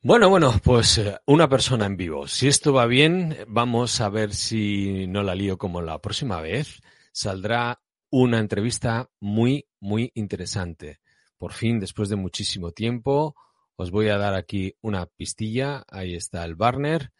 Bueno, bueno, pues eh, una persona en vivo. Si esto va bien, vamos a ver si no la lío como la próxima vez. Saldrá una entrevista muy, muy interesante. Por fin, después de muchísimo tiempo, os voy a dar aquí una pistilla. Ahí está el Barner.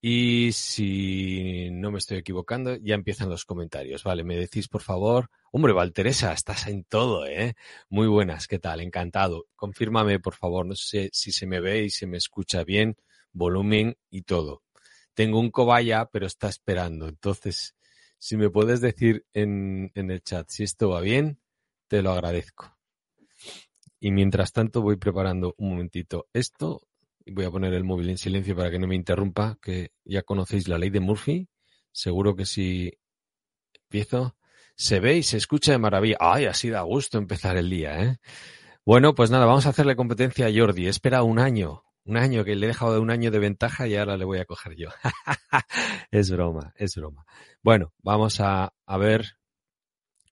Y si no me estoy equivocando, ya empiezan los comentarios. Vale, me decís por favor. Hombre, Valteresa, estás en todo, ¿eh? Muy buenas, ¿qué tal? Encantado. Confírmame, por favor, no sé si se me ve y se me escucha bien, volumen y todo. Tengo un cobaya, pero está esperando. Entonces, si me puedes decir en, en el chat si esto va bien, te lo agradezco. Y mientras tanto voy preparando un momentito esto voy a poner el móvil en silencio para que no me interrumpa, que ya conocéis la ley de Murphy. Seguro que si empiezo, se ve y se escucha de maravilla. Ay, así da gusto empezar el día, ¿eh? Bueno, pues nada, vamos a hacerle competencia a Jordi. Espera un año, un año que le he dejado de un año de ventaja y ahora le voy a coger yo. es broma, es broma. Bueno, vamos a, a ver.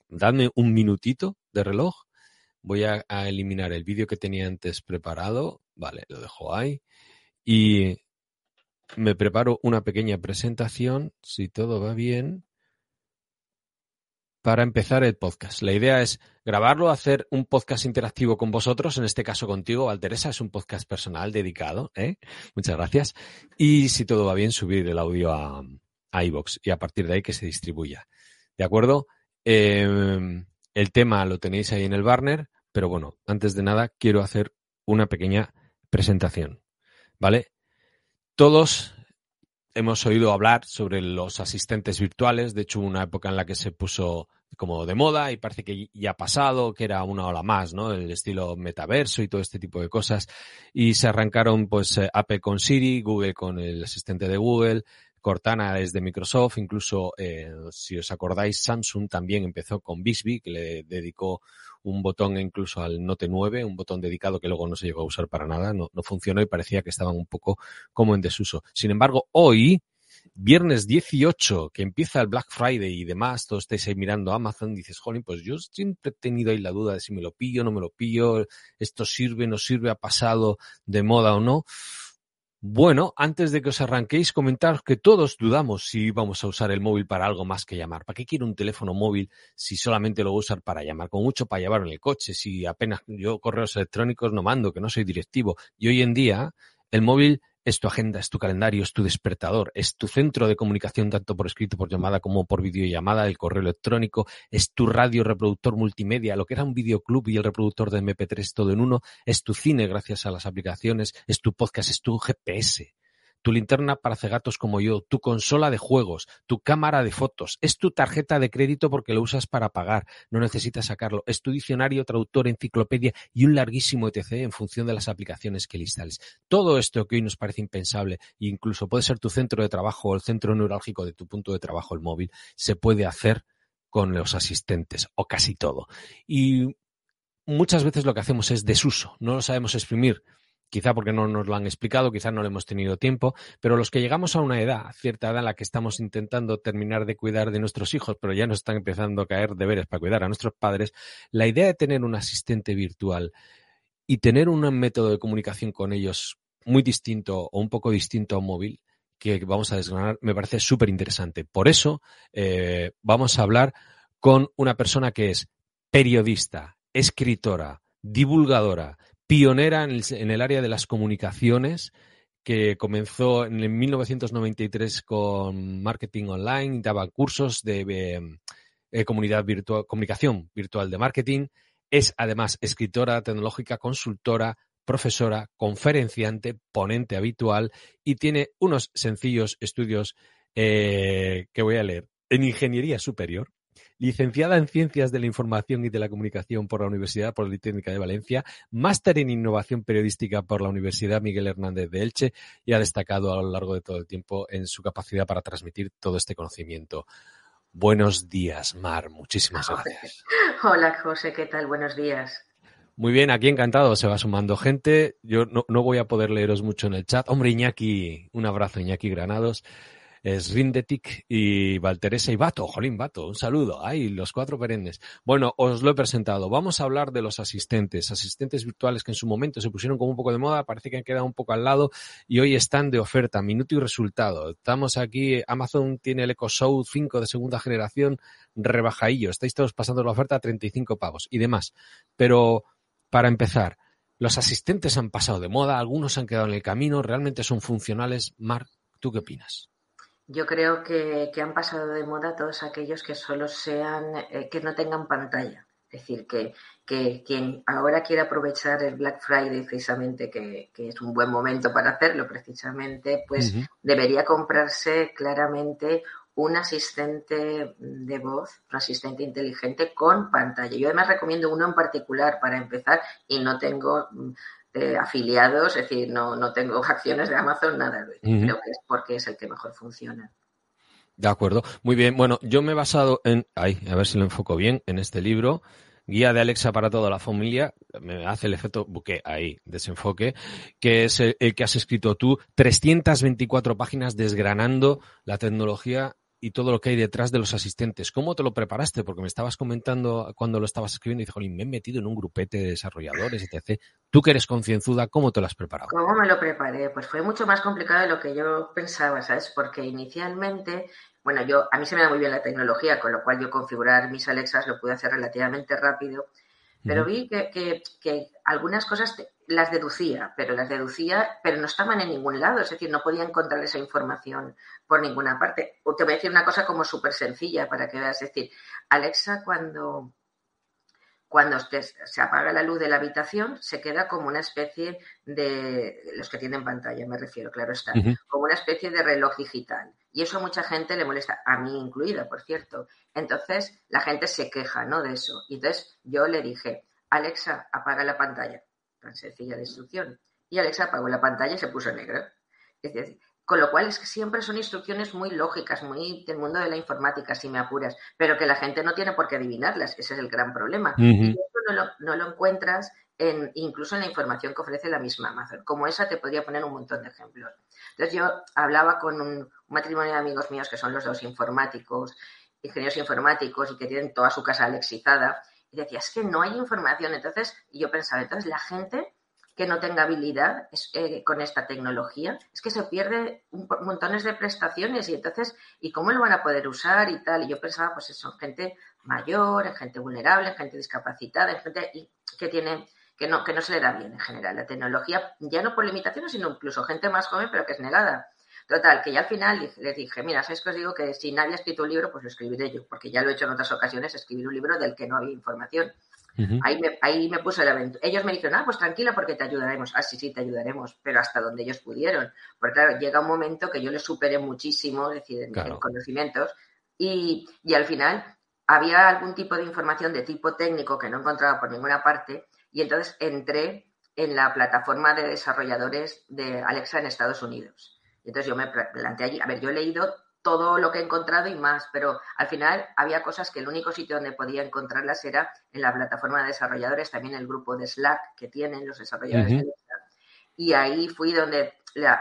Dadme un minutito de reloj. Voy a, a eliminar el vídeo que tenía antes preparado Vale, lo dejo ahí. Y me preparo una pequeña presentación, si todo va bien, para empezar el podcast. La idea es grabarlo, hacer un podcast interactivo con vosotros, en este caso contigo, Valteresa, es un podcast personal dedicado. ¿eh? Muchas gracias. Y si todo va bien, subir el audio a, a iVoox y a partir de ahí que se distribuya. ¿De acuerdo? Eh, el tema lo tenéis ahí en el Barner, pero bueno, antes de nada quiero hacer una pequeña presentación. ¿Vale? Todos hemos oído hablar sobre los asistentes virtuales. De hecho, hubo una época en la que se puso como de moda y parece que ya ha pasado, que era una ola más, ¿no? El estilo metaverso y todo este tipo de cosas. Y se arrancaron, pues, eh, Apple con Siri, Google con el asistente de Google, Cortana es de Microsoft, incluso eh, si os acordáis, Samsung también empezó con Bixby, que le dedicó un botón incluso al Note 9, un botón dedicado que luego no se llegó a usar para nada, no, no funcionó y parecía que estaban un poco como en desuso. Sin embargo, hoy, viernes 18, que empieza el Black Friday y demás, todos estáis ahí mirando Amazon, dices, jolín, pues yo siempre he tenido ahí la duda de si me lo pillo, no me lo pillo, esto sirve, no sirve, ha pasado de moda o no. Bueno, antes de que os arranquéis, comentaros que todos dudamos si vamos a usar el móvil para algo más que llamar. ¿Para qué quiero un teléfono móvil si solamente lo voy a usar para llamar? Con mucho para llevar en el coche, si apenas yo correos electrónicos no mando, que no soy directivo. Y hoy en día, el móvil es tu agenda, es tu calendario, es tu despertador, es tu centro de comunicación tanto por escrito, por llamada como por videollamada, el correo electrónico, es tu radio reproductor multimedia, lo que era un videoclub y el reproductor de MP3 todo en uno, es tu cine gracias a las aplicaciones, es tu podcast, es tu GPS tu linterna para cegatos como yo, tu consola de juegos, tu cámara de fotos, es tu tarjeta de crédito porque lo usas para pagar, no necesitas sacarlo, es tu diccionario, traductor, enciclopedia y un larguísimo etc en función de las aplicaciones que le instales. Todo esto que hoy nos parece impensable, incluso puede ser tu centro de trabajo o el centro neurálgico de tu punto de trabajo, el móvil, se puede hacer con los asistentes o casi todo. Y muchas veces lo que hacemos es desuso, no lo sabemos exprimir quizá porque no nos lo han explicado, quizá no le hemos tenido tiempo, pero los que llegamos a una edad, cierta edad en la que estamos intentando terminar de cuidar de nuestros hijos, pero ya nos están empezando a caer deberes para cuidar a nuestros padres, la idea de tener un asistente virtual y tener un método de comunicación con ellos muy distinto o un poco distinto a un móvil, que vamos a desgranar, me parece súper interesante. Por eso eh, vamos a hablar con una persona que es periodista, escritora, divulgadora, pionera en el, área de las comunicaciones, que comenzó en 1993 con marketing online, daba cursos de eh, eh, comunicación virtual de marketing. Es además escritora tecnológica, consultora, profesora, conferenciante, ponente habitual y tiene unos sencillos estudios eh, que voy a leer en ingeniería superior, licenciada en Ciencias de la Información y de la Comunicación por la Universidad Politécnica de Valencia, máster en Innovación Periodística por la Universidad Miguel Hernández de Elche y ha destacado a lo largo de todo el tiempo en su capacidad para transmitir todo este conocimiento. Buenos días, Mar. Muchísimas gracias. Hola, José. ¿Qué tal? Buenos días. Muy bien, aquí encantado, se va sumando gente. Yo no, no, voy a poder leeros mucho en el chat. Hombre, Iñaki, un abrazo, Iñaki Granados. Es Rindetic y Valteresa y Bato. Jolín, Bato, un saludo. Ay, los cuatro perennes. Bueno, os lo he presentado. Vamos a hablar de los asistentes, asistentes virtuales que en su momento se pusieron como un poco de moda, parece que han quedado un poco al lado y hoy están de oferta, minuto y resultado. Estamos aquí, Amazon tiene el Echo Show 5 de segunda generación, rebajadillo. Estáis todos pasando la oferta a 35 pavos y demás. Pero, para empezar, los asistentes han pasado de moda, algunos han quedado en el camino, realmente son funcionales. Mar, ¿tú qué opinas? Yo creo que, han pasado de moda todos aquellos que solo sean, eh, que no tengan pantalla. Es decir, que, quien ahora quiere aprovechar el Black Friday precisamente, que, es un buen momento para hacerlo precisamente, pues debería comprarse claramente un asistente de voz, un asistente inteligente con pantalla. Yo además recomiendo uno en particular para empezar y no tengo mm, eh, afiliados, es decir, no, no tengo acciones de Amazon, nada. Creo que es porque es el que mejor funciona. De acuerdo. Muy bien. Bueno, yo me he basado en, ay, a ver si lo enfoco bien, en este libro. Guía de Alexa para toda la familia, me hace el efecto buque ahí, desenfoque, que es el, el, que has escrito tú, 324 páginas desgranando la tecnología y todo lo que hay detrás de los asistentes. ¿Cómo te lo preparaste? Porque me estabas comentando cuando lo estabas escribiendo y dije, me he metido en un grupete de desarrolladores, etc. Tú que eres concienzuda, ¿cómo te lo has preparado? ¿Cómo me lo preparé? Pues fue mucho más complicado de lo que yo pensaba, ¿sabes? Porque inicialmente, bueno, yo a mí se me da muy bien la tecnología, con lo cual yo configurar mis Alexas lo pude hacer relativamente rápido pero vi que, que, algunas cosas las deducía, pero las deducía, pero no estaban en ningún lado, es decir, no podía encontrar esa información por ninguna parte. O te voy a decir una cosa como súper sencilla para que veas, es decir, Alexa cuando, cuando se apaga la luz de la habitación, se queda como una especie de, los que tienen pantalla, me refiero, claro está, como una especie de reloj digital. Y eso a mucha gente le molesta, a mí incluida, por cierto. Entonces, la gente se queja, ¿no? De eso. Y entonces yo le dije, Alexa, apaga la pantalla. Tan sencilla de instrucción. Y Alexa apagó la pantalla y se puso negra. Es decir, con lo cual es que siempre son instrucciones muy lógicas, muy del mundo de la informática, si me apuras, pero que la gente no tiene por qué adivinarlas. Ese es el gran problema. Y eso no lo, encuentras en, incluso en la información que ofrece la misma Amazon. Como esa te podría poner un montón de ejemplos. Entonces yo hablaba con un, matrimonio de amigos míos que son los dos informáticos, ingenieros informáticos y que tienen toda su casa alexizada. Y decía, es que no hay información. Entonces, yo pensaba, entonces la gente que no tenga habilidad eh, con esta tecnología, es que se pierde un, montones de prestaciones y entonces, ¿y cómo lo van a poder usar y tal? Y yo pensaba, pues eso, gente mayor, en gente vulnerable, en gente discapacitada, en gente que tiene que no, que no se le da bien en general la tecnología, ya no por limitaciones, sino incluso gente más joven, pero que es negada. Total, que ya al final les dije, mira, ¿sabes que os digo? Que si nadie ha escrito un libro, pues lo escribiré yo, porque ya lo he hecho en otras ocasiones, escribir un libro del que no había información ahí, me, ahí me puso el evento. Ellos me dijeron, ah, pues tranquila porque te ayudaremos. Ah, sí, sí, te ayudaremos, pero hasta donde ellos pudieron. Porque claro, llega un momento que yo les superé muchísimo, es decir, en, conocimientos, y, y al final había algún tipo de información de tipo técnico que no encontraba por ninguna parte, y entonces entré en la plataforma de desarrolladores de Alexa en Estados Unidos. Entonces yo me planteé allí, a ver, yo he leído todo lo que he encontrado y más, pero al final había cosas que el único sitio donde podía encontrarlas era en la plataforma de desarrolladores, también el grupo de Slack que tienen los desarrolladores de Slack. Y ahí fui donde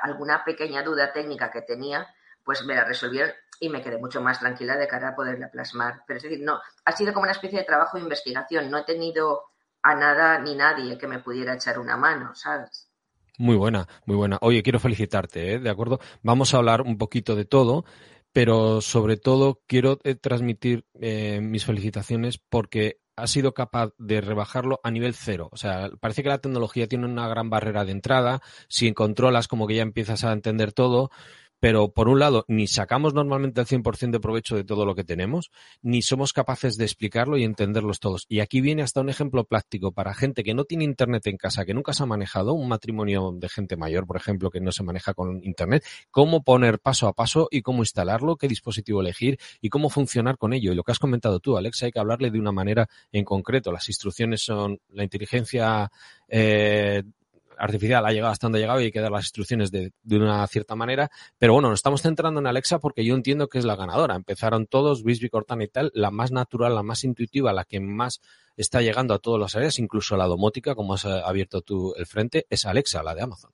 alguna pequeña duda técnica que tenía, pues me la resolvieron y me quedé mucho más tranquila de cara a poderla plasmar. Pero es decir, no, ha sido como una especie de trabajo de investigación, no he tenido a nada ni nadie que me pudiera echar una mano, ¿sabes? Muy buena, muy buena. Oye, quiero felicitarte, ¿eh? ¿de acuerdo? Vamos a hablar un poquito de todo, pero sobre todo quiero eh, transmitir eh, mis felicitaciones porque has sido capaz de rebajarlo a nivel cero. O sea, parece que la tecnología tiene una gran barrera de entrada. Si controlas, como que ya empiezas a entender todo pero por un lado, ni sacamos normalmente el 100% de provecho de todo lo que tenemos, ni somos capaces de explicarlo y entenderlos todos. Y aquí viene hasta un ejemplo práctico para gente que no tiene Internet en casa, que nunca se ha manejado, un matrimonio de gente mayor, por ejemplo, que no se maneja con Internet, cómo poner paso a paso y cómo instalarlo, qué dispositivo elegir y cómo funcionar con ello. Y lo que has comentado tú, Alex, hay que hablarle de una manera en concreto. Las instrucciones son la inteligencia eh, artificial ha llegado hasta donde ha llegado y hay que dar las instrucciones de, una cierta manera. Pero bueno, nos estamos centrando en Alexa porque yo entiendo que es la ganadora. Empezaron todos, Bisbee, Cortana y tal, la más natural, la más intuitiva, la que más está llegando a todas las áreas, incluso la domótica, como has abierto tú el frente, es Alexa, la de Amazon.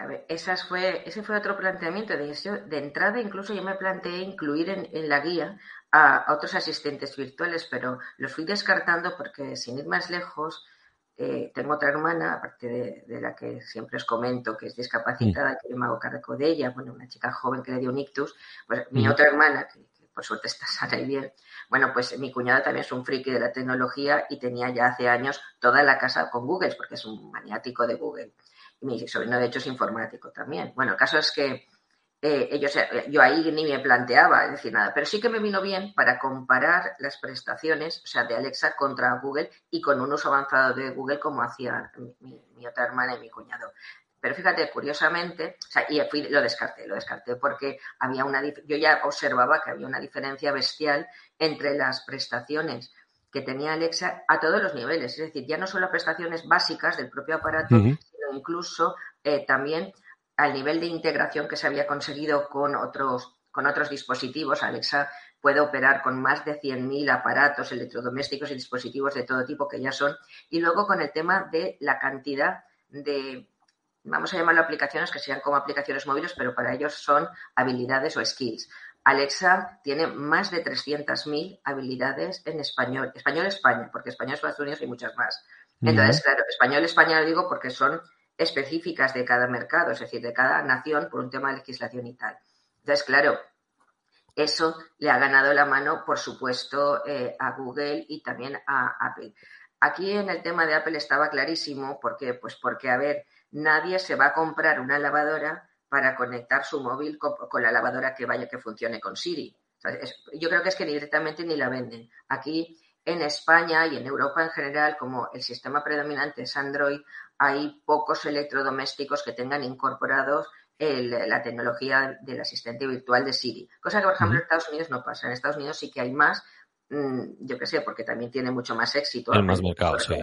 A ver, esas fue, ese fue otro planteamiento. De, de entrada, incluso yo me planteé incluir en, la guía a, otros asistentes virtuales, pero los fui descartando porque, sin ir más lejos, eh, tengo otra hermana, aparte de, la que siempre os comento, que es discapacitada, que yo me hago cargo de ella, bueno, una chica joven que le dio un ictus, pues mi otra hermana, que, por suerte está sana y bien, bueno, pues mi cuñada también es un friki de la tecnología y tenía ya hace años toda la casa con Google, porque es un maniático de Google. Y mi sobrino, de hecho, es informático también. Bueno, el caso es que eh, ellos, eh, yo ahí ni me planteaba decir nada, pero sí que me vino bien para comparar las prestaciones, o sea, de Alexa contra Google y con un uso avanzado de Google como hacía mi, otra hermana y mi cuñado. Pero fíjate, curiosamente, o sea, y fui, lo descarté, lo descarté porque había una, yo ya observaba que había una diferencia bestial entre las prestaciones que tenía Alexa a todos los niveles, es decir, ya no solo prestaciones básicas del propio aparato, sino incluso eh, también al nivel de integración que se había conseguido con otros, con otros dispositivos. Alexa puede operar con más de 100.000 aparatos electrodomésticos y dispositivos de todo tipo que ya son. Y luego con el tema de la cantidad de, vamos a llamarlo aplicaciones que sean como aplicaciones móviles, pero para ellos son habilidades o skills. Alexa tiene más de 300.000 habilidades en español. Español España, porque español Estados Unidos hay muchas más. Entonces, claro, español España lo digo porque son específicas de cada mercado, es decir, de cada nación por un tema de legislación y tal. Entonces, claro, eso le ha ganado la mano, por supuesto, eh, a Google y también a Apple. Aquí en el tema de Apple estaba clarísimo, ¿por qué? Pues porque, a ver, nadie se va a comprar una lavadora para conectar su móvil con, la lavadora que vaya que funcione con Siri. yo creo que es que directamente ni la venden. Aquí en España y en Europa en general, como el sistema predominante es Android, hay pocos electrodomésticos que tengan incorporados la tecnología del asistente virtual de Siri. Cosa que, por ejemplo, en Estados Unidos no pasa. En Estados Unidos sí que hay más, mm, yo qué sé, porque también tiene mucho más éxito. Hay más mercado, sí.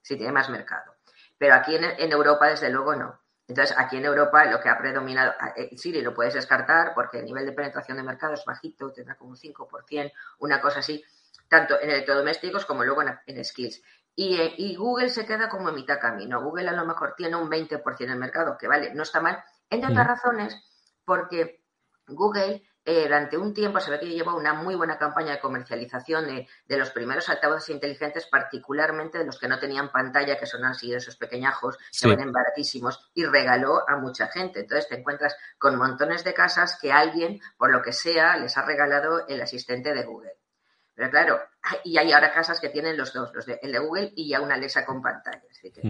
Sí, tiene más mercado. Pero aquí en, Europa, desde luego, no. Entonces, aquí en Europa lo que ha predominado, eh, Siri lo puedes descartar porque el nivel de penetración de mercado es bajito, tendrá como un 5%, una cosa así, tanto en electrodomésticos como luego en skills. Eh, y, Google se queda como a mitad camino. Google a lo mejor tiene un 20% del mercado, que vale, no está mal, entre otras razones, porque Google eh, durante un tiempo se ve que lleva una muy buena campaña de comercialización de, los primeros altavoces inteligentes, particularmente de los que no tenían pantalla, que son así esos pequeñajos, que valen baratísimos, y regaló a mucha gente. Entonces te encuentras con montones de casas que alguien, por lo que sea, les ha regalado el asistente de Google. Pero claro, y hay ahora casas que tienen los dos, los de, el de Google y ya una Alexa con pantalla.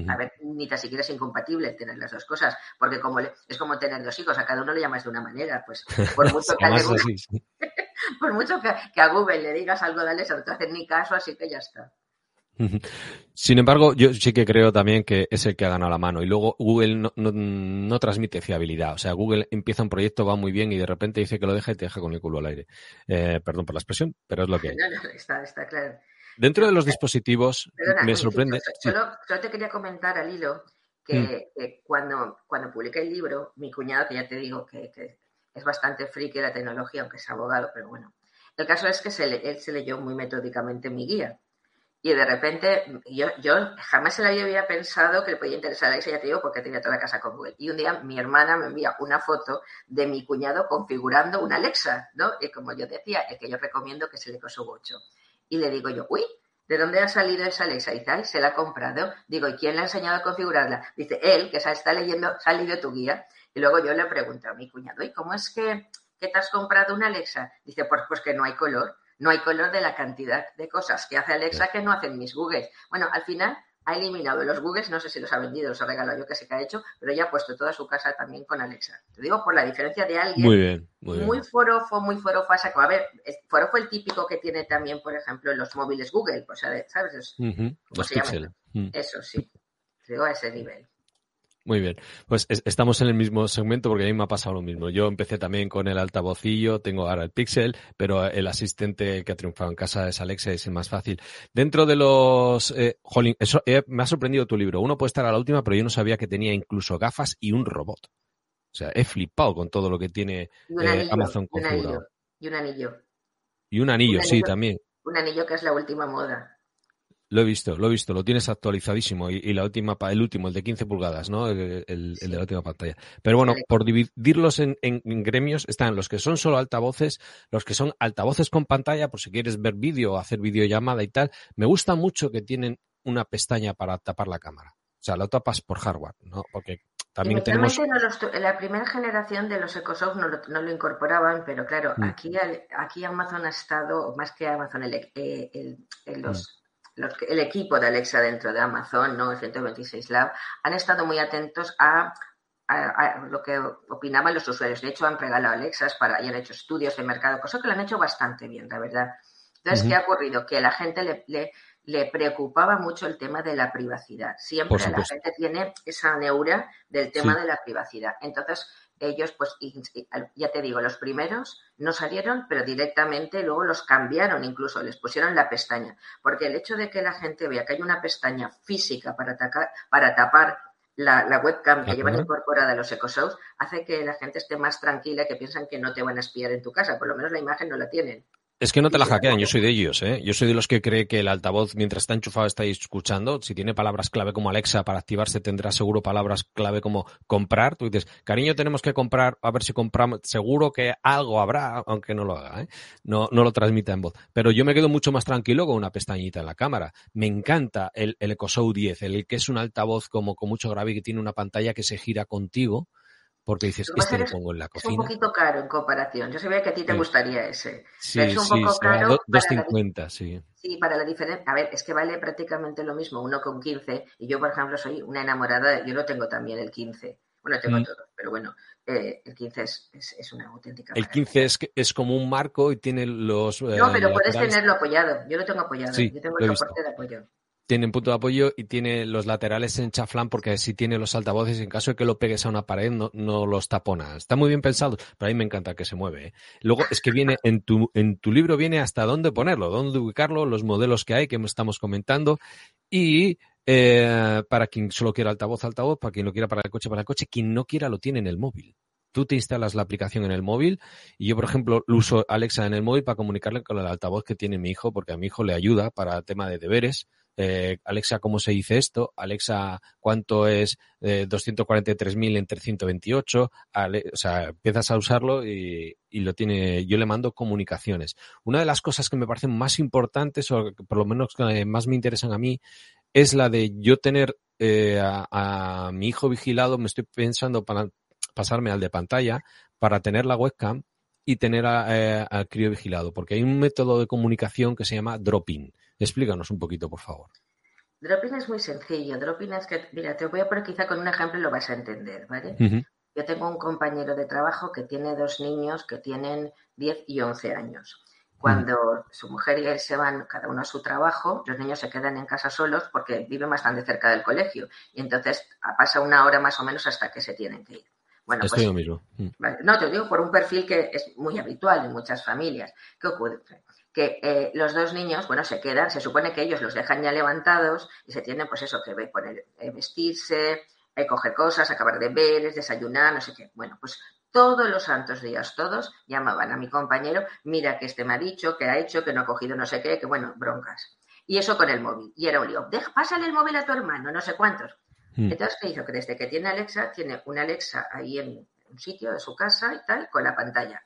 A ver, ni tan siquiera es incompatible tener las dos cosas, porque como es como tener dos hijos, a cada uno le llamas de una manera, pues por mucho que, a, Google, por mucho que, a Google le digas algo de Alexa, no te hacen ni caso, así que ya está. Sin embargo, yo sí que creo también que es el que ha ganado la mano. Y luego Google no, transmite fiabilidad. O sea, Google empieza un proyecto, va muy bien y de repente dice que lo deja y te deja con el culo al aire. Eh, perdón por la expresión, pero es lo que hay. está, claro. Dentro de los dispositivos, me sorprende. Solo, te quería comentar al hilo que, mm. cuando, cuando publiqué el libro, mi cuñado, que ya te digo que, es bastante friki de la tecnología, aunque es abogado, pero bueno. El caso es que él se leyó muy metódicamente mi guía. Y de repente, yo, yo jamás en la había pensado que le podía interesar a ya te digo, porque tenía toda la casa con Google. Y un día mi hermana me envía una foto de mi cuñado configurando una Alexa, ¿no? Y como yo decía, el que yo recomiendo que es el Echo 8. Y le digo yo, uy, ¿de dónde ha salido esa Alexa? Y tal, se la ha comprado. Digo, ¿y quién le ha enseñado a configurarla? Dice, él, que está leyendo, ha leído tu guía. Y luego yo le pregunto a mi cuñado, ¿y cómo es que, que te has comprado una Alexa? Dice, pues, pues que no hay color no hay color de la cantidad de cosas que hace Alexa que no hacen mis Googles. Bueno, al final ha eliminado los Googles, no sé si los ha vendido, los ha regalado yo que sé qué ha hecho, pero ya ha puesto toda su casa también con Alexa. Te digo por la diferencia de alguien muy, bien, muy, bien. muy forofo, muy forofo A ver, forofo el típico que tiene también, por ejemplo, los móviles Google, pues, ¿sabes? Los Pixel. Mm. Eso sí, te digo a ese nivel. Muy bien. Pues estamos en el mismo segmento porque a mí me ha pasado lo mismo. Yo empecé también con el altavocillo, tengo ahora el Pixel, pero el asistente que ha triunfado en casa es Alexa, es el más fácil. Dentro de los... Eh, eso, eh, me ha sorprendido tu libro. Uno puede estar a la última, pero yo no sabía que tenía incluso gafas y un robot. O sea, he flipado con todo lo que tiene eh, Amazon configurado. Y un anillo. Y un anillo, sí, también. Un anillo que es la última moda. Lo he visto, lo he visto, lo tienes actualizadísimo y, la última, el último, el de 15 pulgadas, ¿no? El, de la última pantalla. Pero bueno, por dividirlos en, gremios están los que son solo altavoces, los que son altavoces con pantalla, por si quieres ver vídeo o hacer videollamada y tal. Me gusta mucho que tienen una pestaña para tapar la cámara. O sea, lo tapas por hardware, ¿no? Porque también tenemos... la primera generación de los EcoSoft no lo, no lo incorporaban, pero claro, mm. aquí, aquí Amazon ha estado, más que Amazon, el, eh, los... Mm el equipo de Alexa dentro de Amazon, ¿no? el 126 Lab, han estado muy atentos a, lo que opinaban los usuarios. De hecho, han regalado Alexas para, y han hecho estudios de mercado, cosa que lo han hecho bastante bien, la verdad. Entonces, ¿qué ha ocurrido? Que a la gente le, le, preocupaba mucho el tema de la privacidad. Siempre la gente tiene esa neura del tema de la privacidad. Entonces, ellos, pues, ya te digo, los primeros no salieron, pero directamente luego los cambiaron, incluso les pusieron la pestaña, porque el hecho de que la gente vea que hay una pestaña física para, para tapar la, webcam que llevan incorporada los EcoShows hace que la gente esté más tranquila, que piensan que no te van a espiar en tu casa, por lo menos la imagen no la tienen. Es que no te la hackean, yo soy de ellos, ¿eh? Yo soy de los que cree que el altavoz, mientras está enchufado, está escuchando. Si tiene palabras clave como Alexa para activarse, tendrá seguro palabras clave como comprar. Tú dices, cariño, tenemos que comprar, a ver si compramos. Seguro que algo habrá, aunque no lo haga, ¿eh? No, no lo transmita en voz. Pero yo me quedo mucho más tranquilo con una pestañita en la cámara. Me encanta el, el EcoShow 10, el que es un altavoz como con mucho grave y que tiene una pantalla que se gira contigo porque dices, este lo pongo en la cocina. Es un poquito caro en comparación. Yo sabía que a ti te gustaría ese. Sí, es un poco caro. 2,50, sí. Sí, para la diferencia. A ver, es que vale prácticamente lo mismo, uno con 15. Y yo, por ejemplo, soy una enamorada. Yo lo tengo también, el 15. Bueno, tengo mm. todo, pero bueno, eh, el 15 es, es, una auténtica. El 15 es, es como un marco y tiene los. Eh, no, pero puedes tenerlo apoyado. Yo lo tengo apoyado. yo tengo el soporte de apoyo tiene un punto de apoyo y tiene los laterales en chaflán porque si tiene los altavoces en caso de que lo pegues a una pared no, no los tapona. Está muy bien pensado, pero a mí me encanta que se mueve. ¿eh? Luego es que viene en tu, en tu libro viene hasta dónde ponerlo, dónde ubicarlo, los modelos que hay que estamos comentando y eh, para quien solo quiera altavoz, altavoz, para quien lo quiera para el coche, para el coche, quien no quiera lo tiene en el móvil tú te instalas la aplicación en el móvil y yo, por ejemplo, uso Alexa en el móvil para comunicarle con el altavoz que tiene mi hijo, porque a mi hijo le ayuda para el tema de deberes eh, Alexa, ¿cómo se dice esto? Alexa, ¿cuánto es eh, 243.000 entre 128? o sea, empiezas a usarlo y, lo tiene, yo le mando comunicaciones. Una de las cosas que me parecen más importantes, o por lo menos que más me interesan a mí, es la de yo tener eh, a, mi hijo vigilado, me estoy pensando para pasarme al de pantalla, para tener la webcam y tener eh, al crío vigilado, porque hay un método de comunicación que se llama dropping. Explícanos un poquito, por favor. Dropping es muy sencillo. Dropping es que, mira, te voy a poner quizá con un ejemplo y lo vas a entender, ¿vale? Yo tengo un compañero de trabajo que tiene dos niños que tienen 10 y 11 años. Cuando su mujer y él se van cada uno a su trabajo, los niños se quedan en casa solos porque viven bastante cerca del colegio. Y entonces pasa una hora más o menos hasta que se tienen que ir. Bueno, Estoy pues, mismo. Mm. No, te digo por un perfil que es muy habitual en muchas familias. ¿Qué ocurre? Que eh, los dos niños, bueno, se quedan, se supone que ellos los dejan ya levantados y se tienen, pues eso, que poner, eh, vestirse, eh, coger cosas, acabar de veres, desayunar, no sé qué. Bueno, pues todos los santos días, todos llamaban a mi compañero, mira que este me ha dicho, que ha hecho, que no ha cogido no sé qué, que bueno, broncas. Y eso con el móvil. Y era un lío. pásale el móvil a tu hermano, no sé cuántos. Mm. Entonces, ¿qué hizo? Que desde que tiene Alexa, tiene una Alexa ahí en un sitio de su casa y tal, con la pantalla.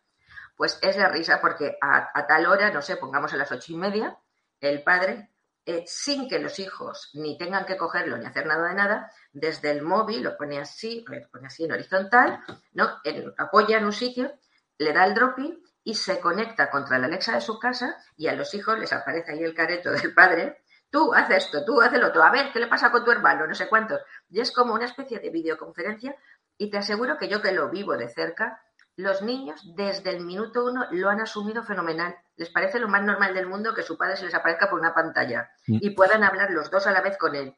Pues es la risa porque a, tal hora, no sé, pongamos a las ocho y media, el padre, eh, sin que los hijos ni tengan que cogerlo ni hacer nada de nada, desde el móvil lo pone así, lo pone así en horizontal, ¿no? apoya en un sitio, le da el dropping y se conecta contra la Alexa de su casa y a los hijos les aparece ahí el careto del padre tú haz esto, tú haz lo otro, a ver, ¿qué le pasa con tu hermano? No sé cuántos. Y es como una especie de videoconferencia y te aseguro que yo que lo vivo de cerca, los niños desde el minuto uno lo han asumido fenomenal. Les parece lo más normal del mundo que su padre se les aparezca por una pantalla mm. y puedan hablar los dos a la vez con él.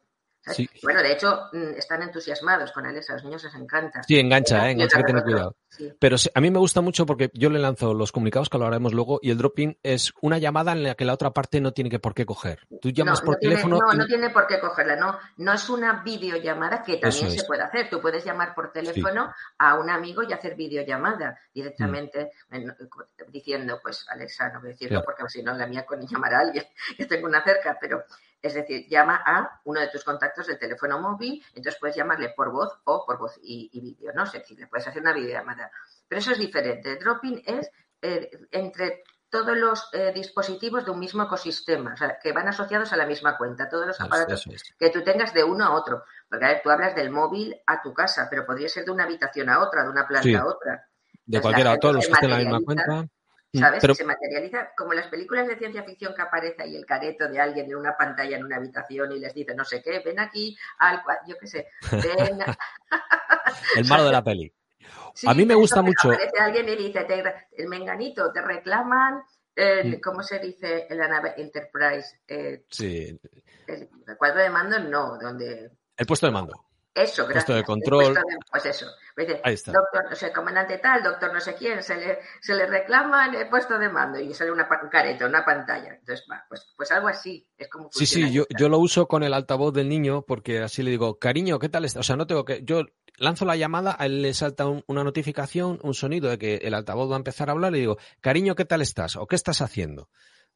Bueno, de hecho, mm, están entusiasmados con Alexa, a los niños les encanta. Sí, engancha, ¿eh? engancha que tener cuidado. Pero a mí me gusta mucho porque yo le lanzo los comunicados que lo haremos luego y el dropping es una llamada en la que la otra parte no tiene que por qué coger. Tú llamas por teléfono. no, no tiene por qué cogerla, no. No es una videollamada que también se puede hacer. Tú puedes llamar por teléfono a un amigo y hacer videollamada directamente diciendo, pues Alexa, no voy a decirlo porque si no la mía con llamar a alguien, que tengo una cerca, pero Es decir, llama a uno de tus contactos del teléfono móvil, entonces puedes llamarle por voz o por voz y, vídeo, ¿no? Es decir, le puedes hacer una videollamada. Pero eso es diferente. Dropping es eh, entre todos los eh, dispositivos de un mismo ecosistema, o sea, que van asociados a la misma cuenta, todos los aparatos que tú tengas de uno a otro. Porque a ver, tú hablas del móvil a tu casa, pero podría ser de una habitación a otra, de una planta a otra. De cualquiera, todos los que estén en la misma cuenta. Mm, ¿Sabes? Se materializa como las películas de ciencia ficción que aparece ahí el careto de alguien en una pantalla en una habitación y les dice no sé qué, ven aquí al yo qué sé, ven. el malo de la peli a mí me gusta mucho. Aparece alguien y dice, el menganito, te reclaman, mm. ¿cómo se dice en la nave Enterprise? Eh, sí. El, cuadro de mando no, donde... El puesto de mando. Eso, gracias. Puesto de control. pues eso. Ahí está. Doctor, no sé, comandante tal, doctor no sé quién, se le, se le reclama en el puesto de mando y sale una careta, una pantalla. Entonces, va, pues, pues algo así. Es como sí, sí, yo, yo lo uso con el altavoz del niño porque así le digo, cariño, ¿qué tal está? O sea, no tengo que. Yo lanzo la llamada, a él le salta una notificación, un sonido de que el altavoz va a empezar a hablar y digo, cariño, ¿qué tal estás? ¿O qué estás haciendo?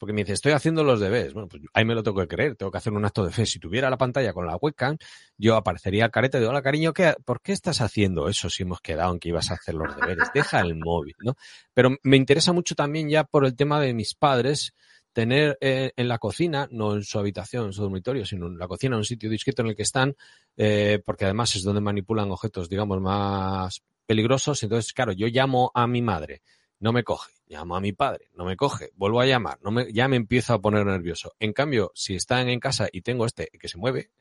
Porque me dice, estoy haciendo los deberes. Bueno, pues ahí me lo tengo que creer, tengo que hacer un acto de fe. Si tuviera la pantalla con la webcam, yo aparecería al carete de, hola cariño, ¿qué, ¿por qué estás haciendo eso si hemos quedado en que ibas a hacer los deberes? Deja el móvil, ¿no? Pero me interesa mucho también ya por el tema de mis padres, tener eh, en la cocina, no en su habitación, en su dormitorio, sino en la cocina, un sitio discreto en el que están, eh, porque además es donde manipulan objetos, digamos, más peligrosos. Entonces, claro, yo llamo a mi madre, no me coge, llamo a mi padre, no me coge, vuelvo a llamar, no me, ya me empiezo a poner nervioso. En cambio, si están en casa y tengo este que se mueve,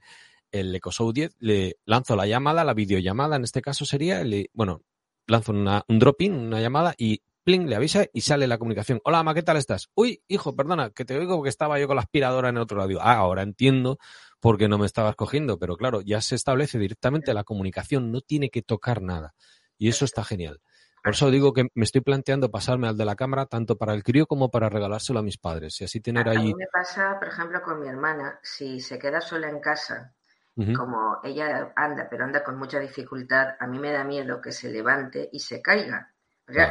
el EcoShow 10, le lanzo la llamada, la videollamada en este caso sería, le, bueno, lanzo una, un drop-in, una llamada y pling, le avisa y sale la comunicación. Hola, mamá, ¿qué tal estás? Uy, hijo, perdona, que te oigo porque estaba yo con la aspiradora en otro lado. Ah, ahora entiendo por qué no me estabas cogiendo, pero claro, ya se establece directamente la comunicación, no tiene que tocar nada. Y eso está genial. Por eso digo que me estoy planteando pasarme al de la cámara tanto para el crío como para regalárselo a mis padres. Y así tener ahí. A mí me pasa, por ejemplo, con mi hermana, si se queda sola en casa, como ella anda, pero anda con mucha dificultad, a mí me da miedo que se levante y se caiga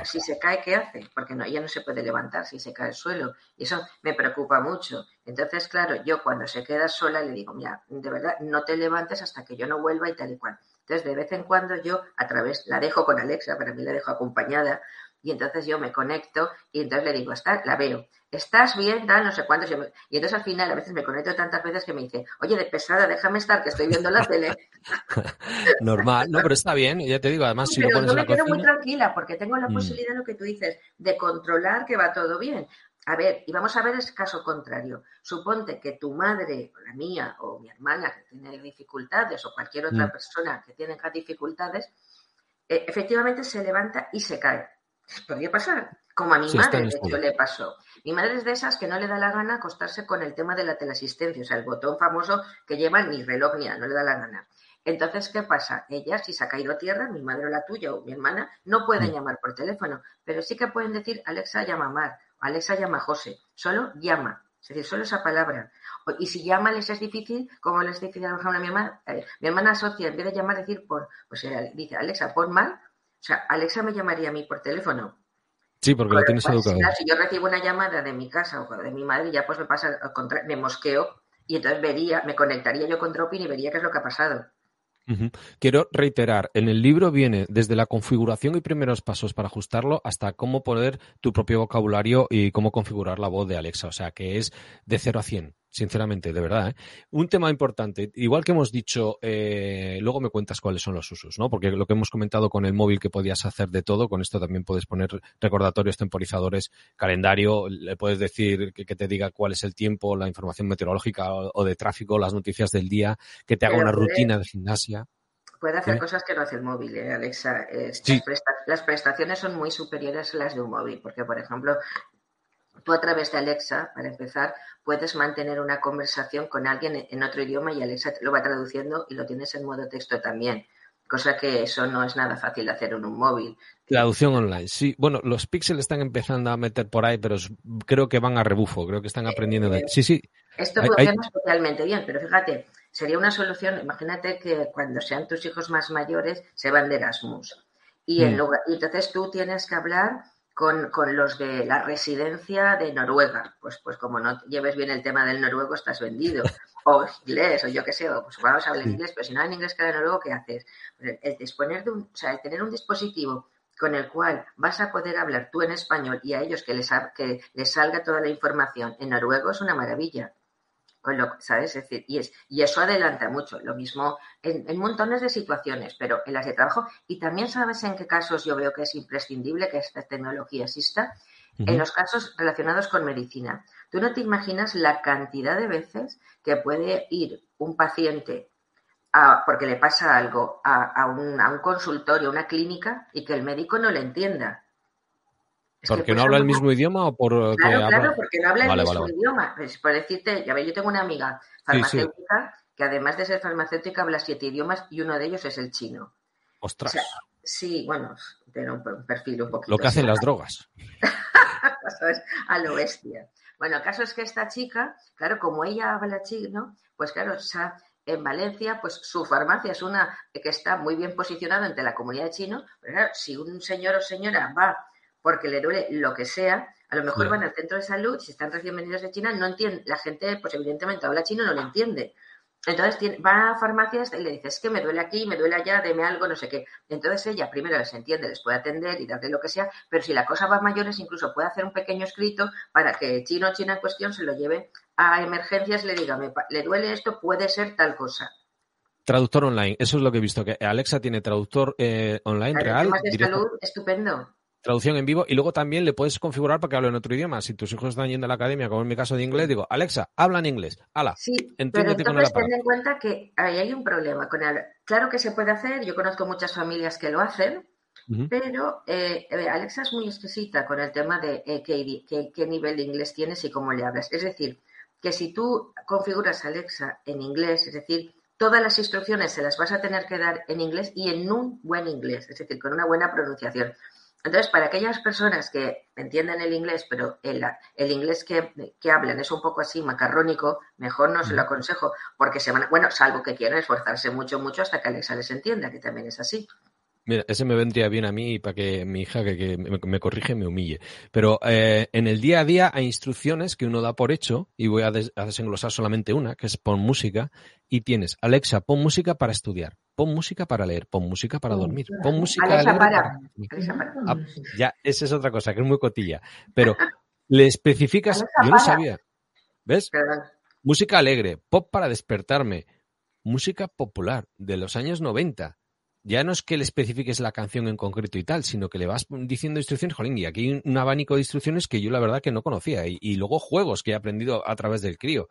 si se cae, ¿qué hace? Porque no, ella no se puede levantar si se cae al suelo. Y eso me preocupa mucho. Entonces, claro, yo cuando se queda sola le digo, mira, de verdad, no te levantes hasta que yo no vuelva y tal y cual. Entonces, de vez en cuando yo a través, la dejo con Alexa, para mí la dejo acompañada, y entonces yo me conecto y entonces le digo, está, la veo, estás bien, tal, no sé cuántos. Y entonces al final a veces me conecto tantas veces que me dice, oye, de pesada, déjame estar, que estoy viendo la tele. Normal, no, pero está bien, ya te digo, además si lo pones yo me la quedo muy tranquila porque tengo la mm. posibilidad, lo que tú dices, de controlar que va todo bien. A ver, y vamos a ver el caso contrario. Suponte que tu madre, o la mía, o mi hermana que tiene dificultades, o cualquier otra mm. persona que tiene dificultades, eh, efectivamente se levanta y se cae Podría pasar, como a mi madre, de hecho, le pasó. Mi madre es de esas que no le da la gana acostarse con el tema de la teleasistencia, o sea, el botón famoso que lleva ni reloj ni nada, no le da la gana. Entonces, ¿qué pasa? Ella, si se ha caído a tierra, mi madre o la tuya o mi hermana, no pueden mm. llamar por teléfono, pero sí que pueden decir, Alexa llama a Mar, Alexa llama a José, solo llama, es decir, solo esa palabra. Y si llama les es difícil, como les dice a mi hermana, eh, mi hermana asocia, en vez de llamar, decir por, pues dice, Alexa, pon Mar, o sea, Alexa me llamaría a mí por teléfono. Sí, porque la tienes educada. Si yo recibo una llamada de mi casa o de mi madre, ya pues me pasa, me mosqueo y entonces vería, me conectaría yo con Dropin y vería qué es lo que ha pasado. Quiero reiterar, en el libro viene desde la configuración y primeros pasos para ajustarlo hasta cómo poner tu propio vocabulario y cómo configurar la voz de Alexa. O sea, que es de 0 a 100 sinceramente, de verdad. ¿eh? Un tema importante, igual que hemos dicho, eh, luego me cuentas cuáles son los usos, ¿no? Porque lo que hemos comentado con el móvil que podías hacer de todo, con esto también puedes poner recordatorios, temporizadores, calendario, le puedes decir que, te diga cuál es el tiempo, la información meteorológica o, de tráfico, las noticias del día, que te haga una rutina de gimnasia. Puede hacer cosas que no hace el móvil, ¿eh, Alexa. las, prestaciones son muy superiores a las de un móvil, porque, por ejemplo, Tú a través de Alexa, para empezar, puedes mantener una conversación con alguien en otro idioma y Alexa lo va traduciendo y lo tienes en modo texto también. Cosa que eso no es nada fácil de hacer en un móvil. Traducción online, sí. Bueno, los Pixel están empezando a meter por ahí, pero creo que van a rebufo, creo que están aprendiendo de... Sí, sí. Esto funciona especialmente bien, pero fíjate, sería una solución, imagínate que cuando sean tus hijos más mayores se van de Erasmus. Y, en mm. lugar, y entonces tú tienes que hablar con, con, los de la residencia de Noruega. Pues, pues como no lleves bien el tema del noruego, estás vendido. O inglés, o yo qué sé, o pues vamos a hablar inglés, pero si no hay inglés que de noruego, ¿qué haces? Pues el, disponer de un, o sea, el tener un dispositivo con el cual vas a poder hablar tú en español y a ellos que les, que les salga toda la información en noruego es una maravilla. Con lo, ¿sabes? Es decir, y, es, y eso adelanta mucho. Lo mismo en, en, montones de situaciones, pero en las de trabajo. Y también sabes en qué casos yo veo que es imprescindible que esta tecnología exista. En los casos relacionados con medicina. Tú no te imaginas la cantidad de veces que puede ir un paciente porque le pasa algo a, un, a, un, consultorio, a una clínica, y que el médico no le entienda. ¿Porque no habla el mismo idioma o por Claro, claro, porque no habla el mismo idioma. Pues, por decirte, ya yo tengo una amiga farmacéutica que además de ser farmacéutica habla siete idiomas y uno de ellos es el chino. Ostras. sí, bueno, tiene un perfil un poquito. Lo que hacen las drogas. A lo bestia. Bueno, el caso es que esta chica, claro, como ella habla chino, pues claro, o sea, en Valencia, pues su farmacia es una que está muy bien posicionada entre la comunidad de chino, pero claro, si un señor o señora va porque le duele lo que sea, a lo mejor van al centro de salud, si están recién venidos de China, no entiende, la gente, pues evidentemente habla chino, no lo entiende. Entonces va a farmacias y le dice, es que me duele aquí, me duele allá, deme algo, no sé qué. Entonces ella primero les entiende, les puede atender y darle lo que sea, pero si la cosa va a mayores, incluso puede hacer un pequeño escrito para que el chino o china en cuestión se lo lleve a emergencias y le diga, me, le duele esto, puede ser tal cosa. Traductor online, eso es lo que he visto, que Alexa tiene traductor eh, online real. de salud, estupendo traducción en vivo y luego también le puedes configurar para que hable en otro idioma. Si tus hijos están yendo a la academia, como en mi caso de inglés, digo, Alexa, habla en inglés. Ala, sí, pero entonces ten en cuenta que ahí hay un problema con el... Claro que se puede hacer, yo conozco muchas familias que lo hacen, pero eh, Alexa es muy exquisita con el tema de eh, qué, qué, nivel de inglés tienes y cómo le hablas. Es decir, que si tú configuras Alexa en inglés, es decir, todas las instrucciones se las vas a tener que dar en inglés y en un buen inglés, es decir, con una buena pronunciación. Entonces, para aquellas personas que entienden el inglés, pero el, el inglés que, que, hablan es un poco así macarrónico, mejor no se lo aconsejo, porque se van, bueno, salvo que quieran esforzarse mucho, mucho hasta que Alexa les entienda, que también es así. Mira, ese me vendría bien a mí para que mi hija que, que me, me, corrige me humille. Pero eh, en el día a día hay instrucciones que uno da por hecho y voy a, des, a desenglosar solamente una, que es pon música y tienes Alexa, pon música para estudiar, pon música para leer, pon música para dormir, pon música Alexa para... Ah, ya, esa es otra cosa, que es muy cotilla. Pero le especificas, Alexa yo no sabía. ¿Ves? Perdón. Música alegre, pop para despertarme, música popular de los años 90 ya no es que le especifiques la canción en concreto y tal, sino que le vas diciendo instrucciones, jolín, y aquí hay un abanico de instrucciones que yo la verdad que no conocía, y, luego juegos que he aprendido a través del crío.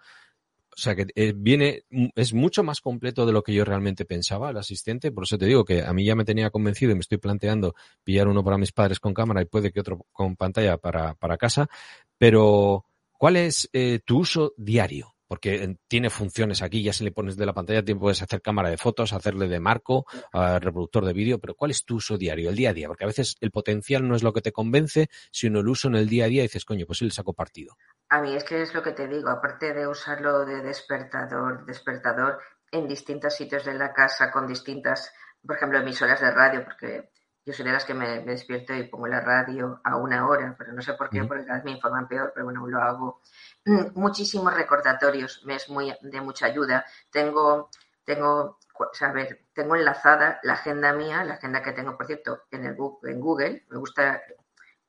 O sea que eh, viene, es mucho más completo de lo que yo realmente pensaba el asistente, por eso te digo que a mí ya me tenía convencido y me estoy planteando pillar uno para mis padres con cámara y puede que otro con pantalla para, para casa, pero ¿cuál es eh, tu uso diario? Porque tiene funciones aquí, ya se le pones de la pantalla, puedes hacer cámara de fotos, hacerle de marco, reproductor de vídeo, pero ¿cuál es tu uso diario, el día a día? Porque a veces el potencial no es lo que te convence, sino el uso en el día a día y dices, coño, pues sí le saco partido. A mí es que es lo que te digo, aparte de usarlo de despertador, despertador en distintos sitios de la casa, con distintas, por ejemplo, emisoras de radio, porque yo soy de las que me, me despierto y pongo la radio a una hora, pero no sé por qué, porque cada vez me informan peor, pero bueno, lo hago. Mm, muchísimos recordatorios, me es muy de mucha ayuda. Tengo, tengo, a ver, tengo enlazada la agenda mía, la agenda que tengo, por cierto, en, el, en Google, me gusta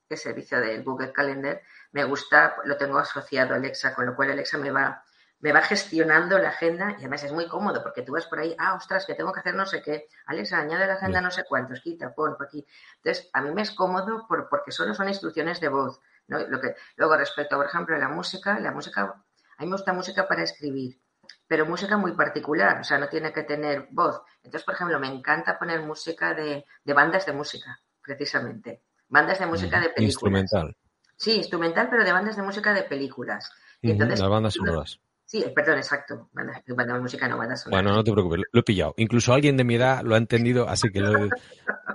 el servicio del Google Calendar, me gusta, lo tengo asociado a Alexa, con lo cual Alexa me va, me va gestionando la agenda y además es muy cómodo porque tú vas por ahí, ah, ostras, que tengo que hacer no sé qué, Alexa, añade la agenda no sé cuántos, quita, pon por aquí. Entonces, a mí me es cómodo por, porque solo son instrucciones de voz. ¿no? Lo que, luego, respecto, por ejemplo, a la música, la música, a mí me gusta música para escribir, pero música muy particular, o sea, no tiene que tener voz. Entonces, por ejemplo, me encanta poner música de, de bandas de música, precisamente. Bandas de música de películas. Instrumental. Sí, instrumental, pero de bandas de música de películas. Y entonces, las bandas sonoras. Sí, perdón, exacto. Banda, banda música no, bandas sonoras. Bueno, no te preocupes, lo he pillado. Incluso alguien de mi edad lo ha entendido, así que lo,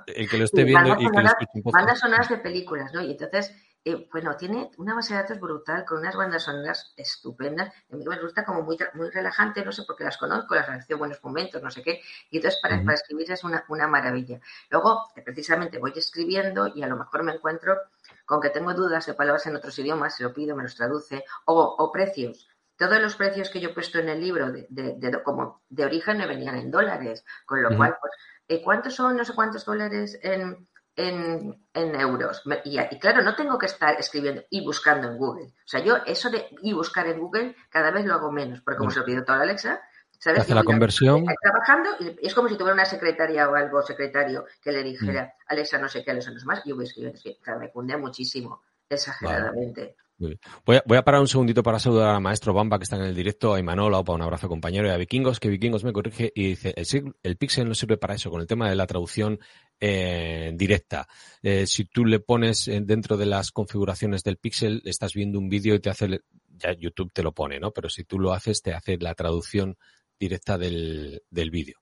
el que lo esté viendo y que lo un poco. Bandas sonoras de películas, ¿no? Y entonces eh, bueno, tiene una base de datos brutal, con unas bandas sonoras estupendas. A mí me gusta como muy, muy relajante, no sé por qué las conozco, las reacciono buenos momentos, no sé qué. Y entonces para, uh -huh. para escribir es una, una, maravilla. Luego, eh, precisamente voy escribiendo y a lo mejor me encuentro con que tengo dudas de palabras en otros idiomas, se lo pido, me los traduce, o, precios. Todos los precios que yo he puesto en el libro de, como de origen me venían en dólares, con lo cual, pues, eh, ¿cuántos son no sé cuántos dólares en, en, euros. Y, claro, no tengo que estar escribiendo y buscando en Google. O sea, yo eso de y buscar en Google cada vez lo hago menos, porque como se lo pido toda Alexa, ¿sabes? Hace la conversión. Trabajando y es como si tuviera una secretaria o algo secretario que le dijera, mm. Alexa, no sé qué, Alexa, no sé más, y yo voy escribiendo. Claro, me cunde muchísimo, exageradamente. Voy a, parar un segundito para saludar a Maestro Bamba que está en el directo, a Imanola, para un abrazo compañero y a Vikingos, que Vikingos me corrige y dice, el, el Pixel no sirve para eso, con el tema de la traducción eh, directa. Eh, si tú le pones dentro de las configuraciones del Pixel, estás viendo un vídeo y te hace, ya YouTube te lo pone, ¿no? Pero si tú lo haces, te hace la traducción directa del, del vídeo.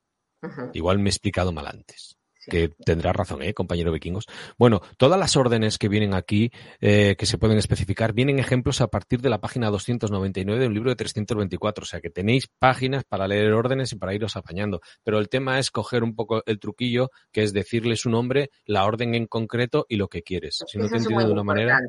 Igual me he explicado mal antes que tendrá razón, ¿eh, compañero vikingos. Bueno, todas las órdenes que vienen aquí, eh, que se pueden especificar, vienen ejemplos a partir de la página 299 de un libro de 324. O sea que tenéis páginas para leer órdenes y para iros apañando. Pero el tema es coger un poco el truquillo, que es decirle su nombre, la orden en concreto y lo que quieres. Si no te entiende de una manera,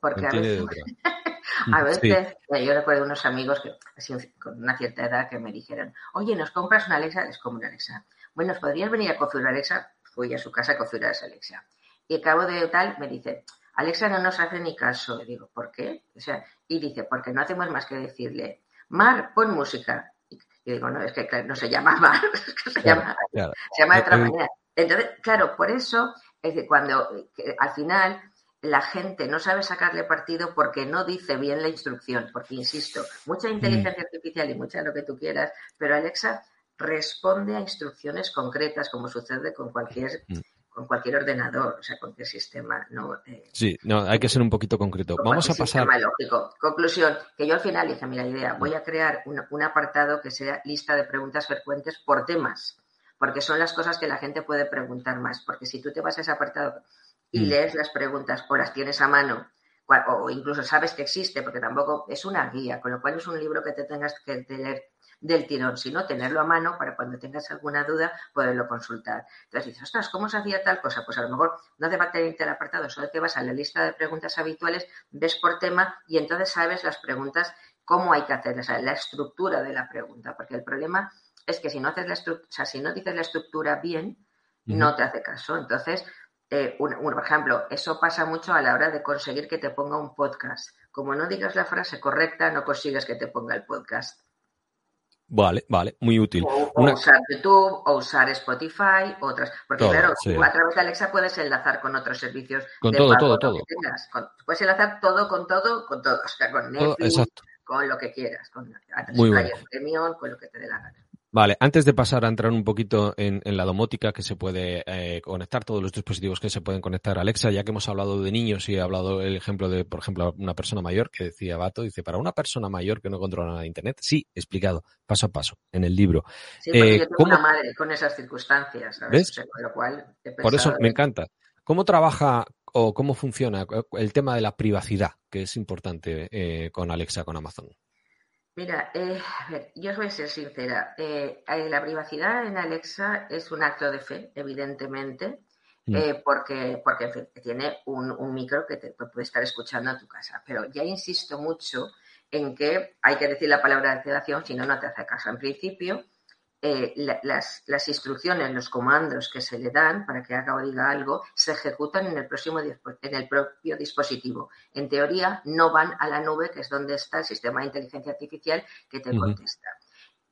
porque a veces, a veces yo recuerdo unos amigos que, así, con una cierta edad que me dijeron, oye, ¿nos compras una Alexa? Es como una Alexa. Bueno, ¿podrías venir a configurar Alexa? Fui a su casa a configurar esa Alexa. Y al cabo de tal me dice, Alexa no nos hace ni caso. Y digo, ¿por qué? O sea, y dice, porque no hacemos más que decirle, Mar, pon música. Y digo, no, es que no se llama Mar, se, llama, se llama de otra manera. Entonces, claro, por eso es que cuando al final la gente no sabe sacarle partido porque no dice bien la instrucción, porque insisto, mucha mm. inteligencia artificial y mucha lo que tú quieras, pero Alexa responde a instrucciones concretas, como sucede con cualquier mm. con cualquier ordenador, o sea, cualquier sistema. ¿no? Eh, sí, no, hay que ser un poquito concreto. Vamos a pasar. Lógico. Conclusión, que yo al final dije, mira, idea, voy a crear un, apartado que sea lista de preguntas frecuentes por temas, porque son las cosas que la gente puede preguntar más, porque si tú te vas a ese apartado y mm. lees las preguntas o las tienes a mano, o incluso sabes que existe, porque tampoco es una guía, con lo cual es un libro que te tengas que leer del tirón, sino tenerlo a mano para cuando tengas alguna duda poderlo consultar. Entonces dices, ostras, ¿cómo se hacía tal cosa? Pues a lo mejor no hace falta el apartado, solo te vas a la lista de preguntas habituales, ves por tema y entonces sabes las preguntas, cómo hay que hacerlas, la estructura de la pregunta, porque el problema es que si no haces la estructura, o sea, si no dices la estructura bien, no te hace caso. Entonces, eh, por ejemplo, eso pasa mucho a la hora de conseguir que te ponga un podcast. Como no digas la frase correcta, no consigues que te ponga el podcast. Vale, vale, muy útil. O, usar YouTube, o usar Spotify, otras. Porque claro, a través de Alexa puedes enlazar con otros servicios. Con todo, todo, todo. puedes enlazar todo con todo, con todo. O sea, con Netflix, con lo que quieras, con muy bueno. Premium, con lo que te dé la gana. Vale, antes de pasar a entrar un poquito en, la domótica que se puede eh, conectar, todos los dispositivos que se pueden conectar a Alexa, ya que hemos hablado de niños y he hablado el ejemplo de, por ejemplo, una persona mayor que decía Bato, dice, para una persona mayor que no controla nada de Internet, sí, explicado, paso a paso, en el libro. Sí, porque yo eh, una madre con esas circunstancias, ¿sabes? lo cual por eso me encanta. ¿Cómo trabaja o cómo funciona el tema de la privacidad, que es importante eh, con Alexa, con Amazon? Mira, eh, a ver, yo os voy a ser sincera. Eh, eh, la privacidad en Alexa es un acto de fe, evidentemente, mm. porque, porque tiene un, micro que te puede estar escuchando en tu casa. Pero ya insisto mucho en que hay que decir la palabra de activación, si no, no te hace caso. En principio, eh, las, las, instrucciones, los comandos que se le dan para que haga o diga algo, se ejecutan en el, próximo, en el propio dispositivo. En teoría, no van a la nube, que es donde está el sistema de inteligencia artificial que te contesta.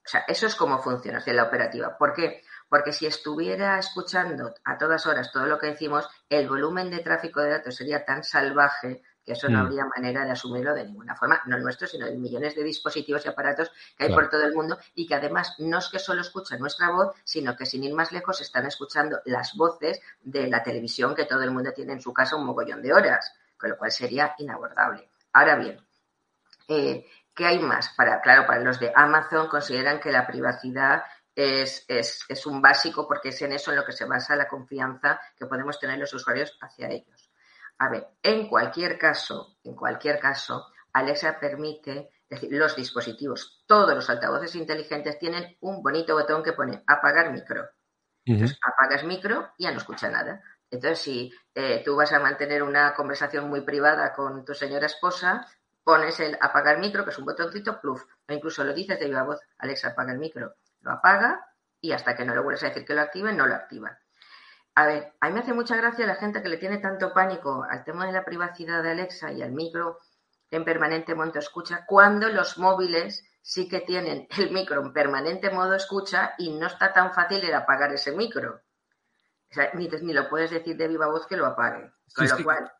O sea, eso es como funciona, es la operativa. ¿Por qué? Porque si estuviera escuchando a todas horas todo lo que decimos, el volumen de tráfico de datos sería tan salvaje que eso no mm. habría manera de asumirlo de ninguna forma, no nuestro, sino de millones de dispositivos y aparatos que hay por todo el mundo y que además no es que solo escuchan nuestra voz, sino que sin ir más lejos están escuchando las voces de la televisión que todo el mundo tiene en su casa un mogollón de horas, con lo cual sería inabordable. Ahora bien, eh, ¿qué hay más? Para, claro, para los de Amazon consideran que la privacidad es, es, un básico porque es en eso en lo que se basa la confianza que podemos tener los usuarios hacia ellos. A ver, en cualquier caso, en cualquier caso, Alexa permite, es decir, los dispositivos, todos los altavoces inteligentes tienen un bonito botón que pone apagar micro. Entonces, apagas micro y ya no escucha nada. Entonces, si eh, tú vas a mantener una conversación muy privada con tu señora esposa, pones el apagar micro, que es un botoncito, pluf, o incluso lo dices de viva voz, Alexa, apaga el micro, lo apaga y hasta que no le vuelves a decir que lo active, no lo activa. A ver, a mí me hace mucha gracia la gente que le tiene tanto pánico al tema de la privacidad de Alexa y al micro en permanente modo escucha, cuando los móviles sí que tienen el micro en permanente modo escucha y no está tan fácil el apagar ese micro. O sea, ni, ni, lo puedes decir de viva voz que lo apague. Con lo cual,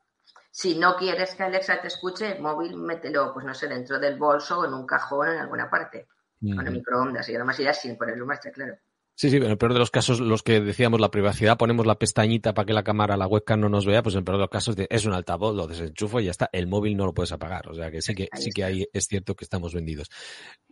si no quieres que Alexa te escuche, el móvil mételo, pues no sé, dentro del bolso o en un cajón en alguna parte. Con el microondas y además ya sin ponerlo más, claro. Sí, sí, en el peor de los casos, los que decíamos la privacidad, ponemos la pestañita para que la cámara, la webcam no nos vea, pues en el peor de los casos es un altavoz, lo desenchufo y ya está. El móvil no lo puedes apagar. O sea que sí que, sí que hay, es cierto que estamos vendidos.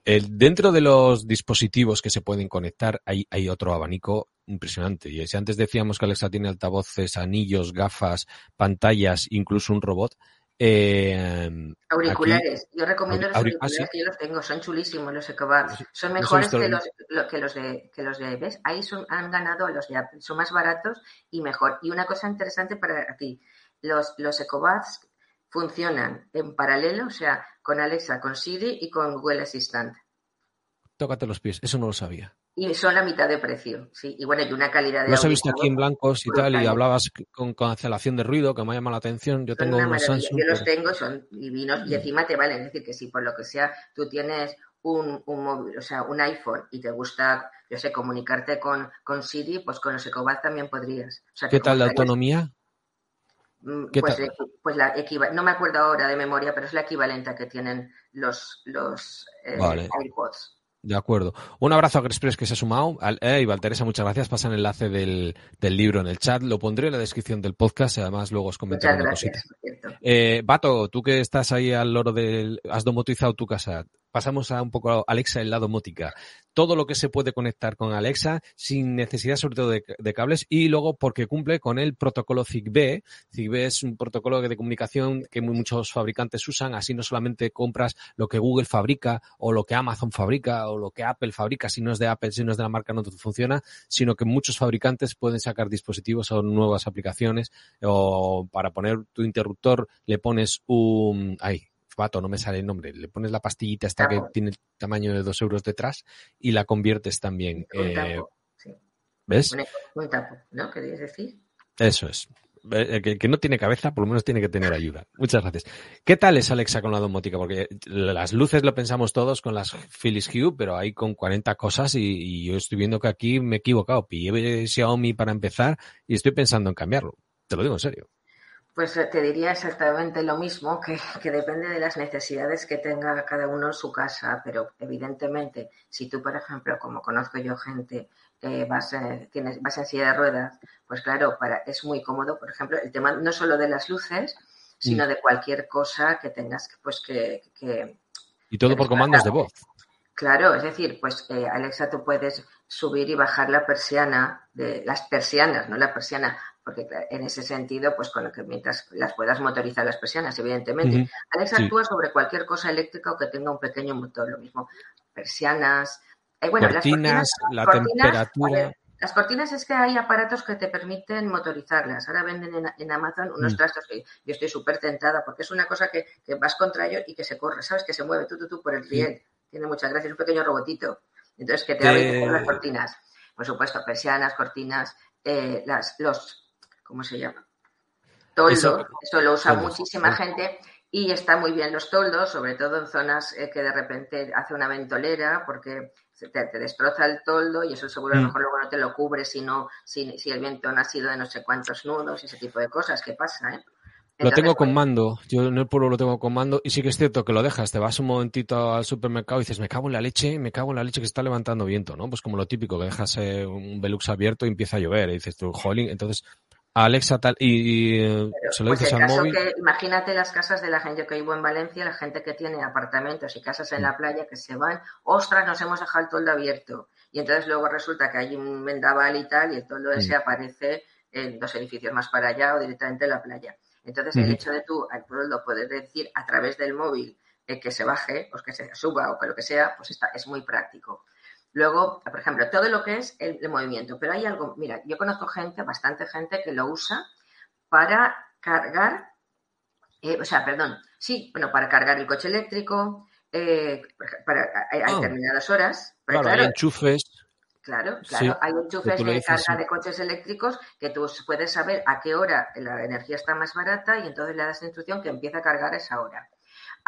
El, dentro de los dispositivos que se pueden conectar, hay, hay otro abanico impresionante. Y si antes decíamos que Alexa tiene altavoces, anillos, gafas, pantallas, incluso un robot, eh, auriculares. yo recomiendo los auriculares que yo los tengo, son chulísimos los EcoBuds. Son mejores que los, que los de que los de ¿ves? Ahí son, han ganado los de Apple, son más baratos y mejor. Y una cosa interesante para ti, los, los EcoBuds funcionan en paralelo, o sea, con Alexa, con Siri y con Google Assistant. Tócate los pies, eso no lo sabía. Y son la mitad de precio, sí. Y bueno, y una calidad de. Los he visto aquí en blancos y tal, y hablabos con cancelación de ruido, que me ha llamado la atención. Yo tengo unos Samsung. Yo los tengo, son divinos, y mm. encima te valen. Es decir, que si por lo que sea tú tienes un, un móvil, o sea, un iPhone, y te gusta, yo sé, comunicarte con, con Siri, pues con los EcoBat también podrías. ¿Qué tal la autonomía? Mm, pues, pues la no me acuerdo ahora de memoria, pero es la equivalente a que tienen los, los eh, iPods. De acuerdo. Un abrazo a Express que se ha sumado. Eh, y Valteresa, muchas gracias. Pasa el enlace del, del, libro en el chat. Lo pondré en la descripción del podcast y además luego os comentaré una cosita. Eh, Bato, tú que estás ahí al loro del... Has domotizado tu casa pasamos a un poco a Alexa el lado mótica. Todo lo que se puede conectar con Alexa sin necesidad sobre todo de, cables y luego porque cumple con el protocolo ZigBee. ZigBee es un protocolo de comunicación que muchos fabricantes usan, así no solamente compras lo que Google fabrica o lo que Amazon fabrica o lo que Apple fabrica, si no es de Apple, si no es de la marca no funciona, sino que muchos fabricantes pueden sacar dispositivos o nuevas aplicaciones o para poner tu interruptor le pones un... Ay, vato, no me sale el nombre, le pones la pastillita esta que tiene el tamaño de dos euros detrás y la conviertes también. Eh, ¿Ves? Un, tapo, ¿no? ¿Querías decir? Eso es. El que, no tiene cabeza, por lo menos tiene que tener ayuda. Muchas gracias. ¿Qué tal es Alexa con la domótica? Porque las luces lo pensamos todos con las Philips Hue, pero hay con 40 cosas y, yo estoy viendo que aquí me he equivocado. Pillé Xiaomi para empezar y estoy pensando en cambiarlo. Te lo digo en serio. Pues eh, te diría exactamente lo mismo, que, depende de las necesidades que tenga cada uno en su casa, pero evidentemente, si tú, por ejemplo, como conozco yo gente, eh, vas, tienes, vas en silla de ruedas, pues claro, para, es muy cómodo, por ejemplo, el tema no solo de las luces, sino mm. de cualquier cosa que tengas pues que... y todo por comandos de voz. Claro, es decir, pues eh, Alexa, tú puedes subir y bajar la persiana, de las persianas, no la persiana, porque en ese sentido, pues con lo que mientras las puedas motorizar las persianas, evidentemente. Alexa actúa sobre cualquier cosa eléctrica o que tenga un pequeño motor, lo mismo. Persianas, eh, bueno, cortinas, la temperatura. las cortinas es que hay aparatos que te permiten motorizarlas. Ahora venden en, Amazon unos mm. trastos que yo estoy súper tentada porque es una cosa que, vas contra ellos y que se corre, ¿sabes? Que se mueve tú, tú, tú por el riel. Tiene muchas gracias, un pequeño robotito. Entonces, que te abre las cortinas. Por supuesto, persianas, cortinas, eh, las, los ¿cómo se llama? Toldo, eso, lo usa muchísima gente y está muy bien los toldos, sobre todo en zonas eh, que de repente hace una ventolera porque te, destroza el toldo y eso seguro a lo mm. mejor luego no te lo cubre si, si, si el viento no ha sido de no sé cuántos nudos y ese tipo de cosas que pasa, ¿eh? lo tengo con pues mando, yo en el pueblo lo tengo con mando y sí que es cierto que lo dejas, te vas un momentito al supermercado y dices, me cago en la leche, me cago en la leche que está levantando viento, ¿no? Pues como lo típico, que dejas eh, un Velux abierto y empieza a llover y dices tú, jolín, entonces Alexa tal y, se lo pues dices al móvil. Que, imagínate las casas de la gente que vivo en Valencia, la gente que tiene apartamentos y casas en la playa que se van, ostras, nos hemos dejado el toldo abierto. Y entonces luego resulta que hay un vendaval y tal, y el toldo ese mm. aparece en dos edificios más para allá o directamente en la playa. Entonces el hecho de tú al toldo poder decir a través del móvil eh, que se baje, o que se suba o que lo que sea, pues está, es muy práctico. Luego, por ejemplo, todo lo que es el, movimiento. Pero hay algo, mira, yo conozco gente, bastante gente que lo usa para cargar, eh, o sea, perdón, sí, bueno, para cargar el coche eléctrico, eh, para, hay, ah. determinadas horas. Claro, hay enchufes. Claro, claro, hay enchufes de carga de coches eléctricos que tú puedes saber a qué hora la energía está más barata y entonces le das la instrucción que empiece a cargar a esa hora.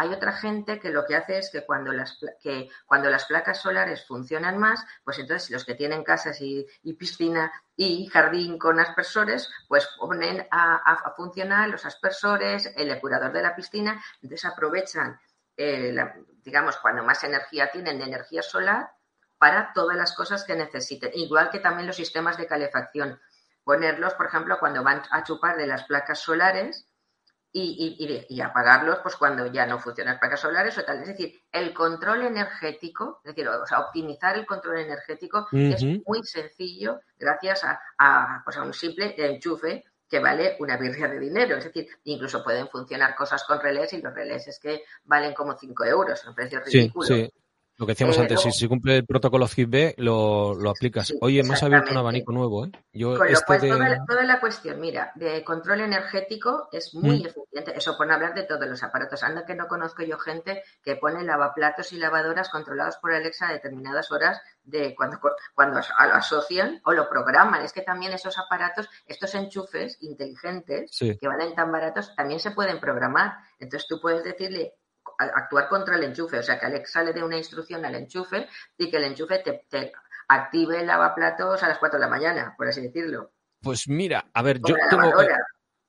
Hay otra gente que lo que hace es que cuando las, que cuando las placas solares funcionan más, pues entonces los que tienen casas y, piscina y jardín con aspersores, pues ponen a, funcionar los aspersores, el depurador de la piscina, entonces aprovechan, eh, digamos, cuando más energía tienen de energía solar para todas las cosas que necesiten, igual que también los sistemas de calefacción. Ponerlos, por ejemplo, cuando van a chupar de las placas solares, y, apagarlos pues cuando ya no funcionan placas solares o tal. Es decir, el control energético, es decir, o sea, optimizar el control energético es muy sencillo gracias a, pues a un simple enchufe que vale una birria de dinero. Es decir, incluso pueden funcionar cosas con relés y los relés es que valen como 5 euros, un precio ridículo. Lo que decíamos eh, antes, si, se cumple el protocolo FIB, lo, lo aplicas. Oye, me has abierto un abanico nuevo, ¿eh? Yo Con lo cual, toda, la, cuestión, mira, de control energético es muy mm. eficiente. Eso por no hablar de todos los aparatos. Anda que no conozco yo gente que pone lavaplatos y lavadoras controlados por Alexa a determinadas horas de cuando, cuando lo asocian o lo programan. Es que también esos aparatos, estos enchufes inteligentes que valen tan baratos, también se pueden programar. Entonces tú puedes decirle actuar contra el enchufe. O sea, que Alexa le dé una instrucción al enchufe y que el enchufe te, active el lavaplatos a las 4 de la mañana, por así decirlo. Pues mira, a ver, yo tengo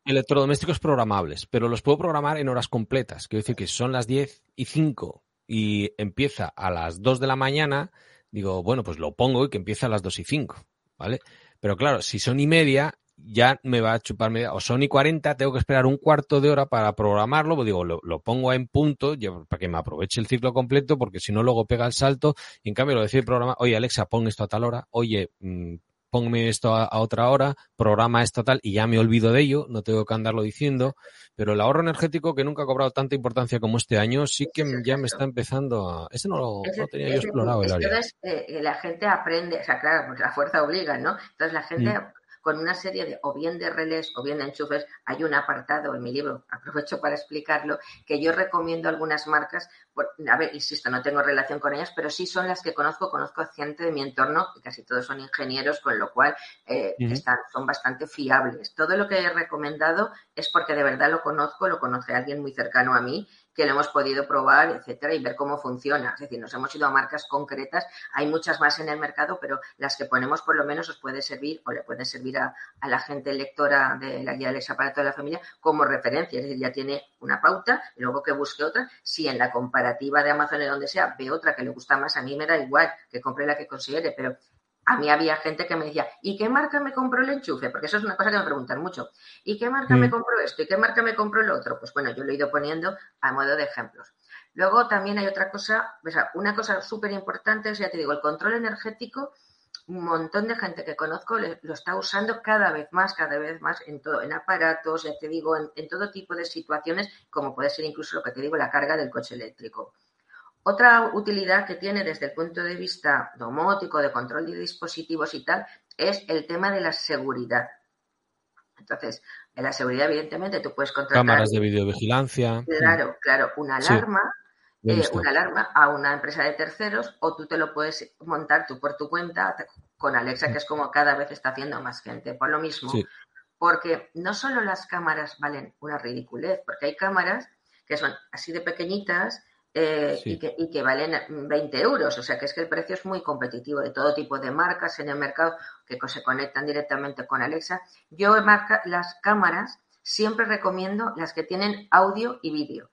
electrodomésticos programables, pero los puedo programar en horas completas. Quiero decir que son las 10 y 5 y empieza a las 2 de la mañana, digo, bueno, pues lo pongo y que empieza a las 2 y 5, ¿vale? Pero claro, si son y media, ya me va a chupar media, o son y 40, tengo que esperar un cuarto de hora para programarlo, pues digo, lo, pongo en punto para que me aproveche el ciclo completo, porque si no luego pega el salto, y en cambio lo decide programar, oye Alexa, pon esto a tal hora, oye, mmm, ponme esto a, otra hora, programa esto tal, y ya me olvido de ello, no tengo que andarlo diciendo, pero el ahorro energético que nunca ha cobrado tanta importancia como este año, sí que ya me está empezando a... Ese no lo tenía yo explorado el área. Entonces, eh, la gente aprende, o sea, claro, pues la fuerza obliga, ¿no? Entonces la gente mm con una serie de o bien de relés o bien de enchufes. Hay un apartado en mi libro, aprovecho para explicarlo, que yo recomiendo algunas marcas. a ver, insisto, no tengo relación con ellas, pero sí son las que conozco, conozco a gente de mi entorno, y casi todos son ingenieros, con lo cual eh, están, son bastante fiables. Todo lo que he recomendado es porque de verdad lo conozco, lo conoce alguien muy cercano a mí que lo hemos podido probar, etcétera, y ver cómo funciona. Es decir, nos hemos ido a marcas concretas, hay muchas más en el mercado, pero las que ponemos por lo menos os puede servir o le puede servir a, la gente lectora de la guía del aparato de la familia como referencia. Es decir, ya tiene una pauta luego que busque otra. Si en la comparativa de Amazon o donde sea ve otra que le gusta más, a mí me da igual que compre la que considere, pero a mí había gente que me decía, ¿y qué marca me compró el enchufe? Porque eso es una cosa que me preguntan mucho. ¿Y qué marca me mm. compró esto? ¿Y qué marca me compró el otro? Pues bueno, yo lo he ido poniendo a modo de ejemplos. Luego también hay otra cosa, o sea, una cosa súper importante, ya te digo, el control energético, un montón de gente que conozco lo está usando cada vez más, cada vez más en todo, en aparatos, ya te digo, en todo tipo de situaciones, como puede ser incluso lo que te digo, la carga del coche eléctrico. Otra utilidad que tiene desde el punto de vista domótico, de control de dispositivos y tal, es el tema de la seguridad. Entonces, en la seguridad, evidentemente, tú puedes contratar... Cámaras de videovigilancia. Claro, claro, una alarma, eh, una alarma a una empresa de terceros o tú te lo puedes montar tú por tu cuenta con Alexa, que es como cada vez está haciendo más gente. Por lo mismo, porque no solo las cámaras valen una ridiculez, porque hay cámaras que son así de pequeñitas eh, y, que, y, que, valen 20 euros. O sea que es que el precio es muy competitivo de todo tipo de marcas en el mercado que se conectan directamente con Alexa. Yo marca, las cámaras siempre recomiendo las que tienen audio y vídeo.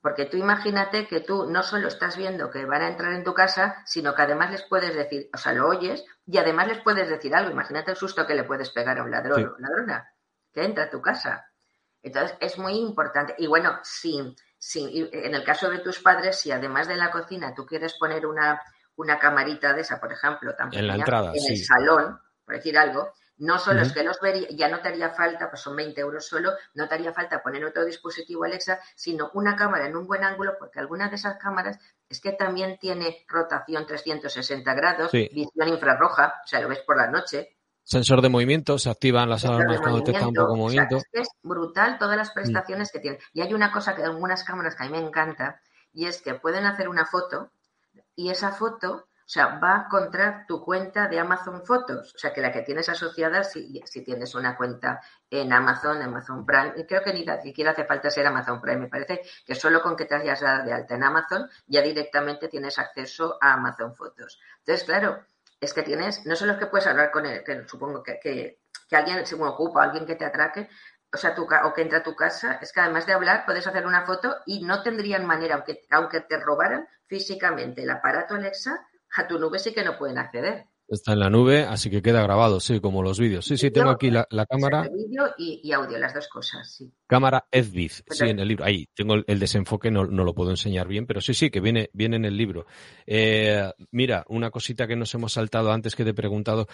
Porque tú imagínate que tú no solo estás viendo que van a entrar en tu casa, sino que además les puedes decir, o sea, lo oyes y además les puedes decir algo. Imagínate el susto que le puedes pegar a un ladrón o ladrona que entra a tu casa. Entonces es muy importante. Y bueno, sin en el caso de tus padres, si además de la cocina tú quieres poner una, una camarita de esa, por ejemplo, también en, la en el salón, por decir algo, no solo es que los vería, ya no te haría falta, pues son 20 euros solo, no te haría falta poner otro dispositivo Alexa, sino una cámara en un buen ángulo, porque algunas de esas cámaras es que también tiene rotación 360 grados, visión infrarroja, o sea, lo ves por la noche. Sensor de movimiento, se activan las alarmas cuando detecta un poco movimiento. es, brutal todas las mm. prestaciones que tiene. Y hay una cosa que en algunas cámaras que a mí me encanta, y es que pueden hacer una foto y esa foto o sea, va contra tu cuenta de Amazon Fotos, o sea, que la que tienes asociada si, si tienes una cuenta en Amazon, Amazon Prime, creo que ni siquiera hace falta ser Amazon Prime, me parece que solo con que te hayas dado de alta en Amazon ya directamente tienes acceso a Amazon Fotos. Entonces, claro, es que tienes, no solo es que puedes hablar con él, que supongo que, que, alguien se ocupa, alguien que te atraque, o sea, tu, o que entra a tu casa, es que además de hablar puedes hacer una foto y no tendrían manera, aunque, aunque te robaran físicamente el aparato Alexa, a tu nube sí que no pueden acceder. Está en la nube, así que queda grabado, sí, como los vídeos. Sí, sí, tengo aquí la, cámara. Vídeo y, audio, las dos cosas, sí. Cámara FBIF, sí, en el libro. Ahí, tengo el, desenfoque, no, lo puedo enseñar bien, pero sí, sí, que viene, viene en el libro. Eh, mira, una cosita que nos hemos saltado antes que te he preguntado,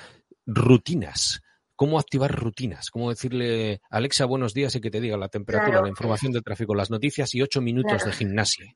rutinas. ¿Cómo activar rutinas? ¿Cómo decirle, Alexa, buenos días y que te diga la temperatura, la información de tráfico, las noticias y ocho minutos de gimnasia?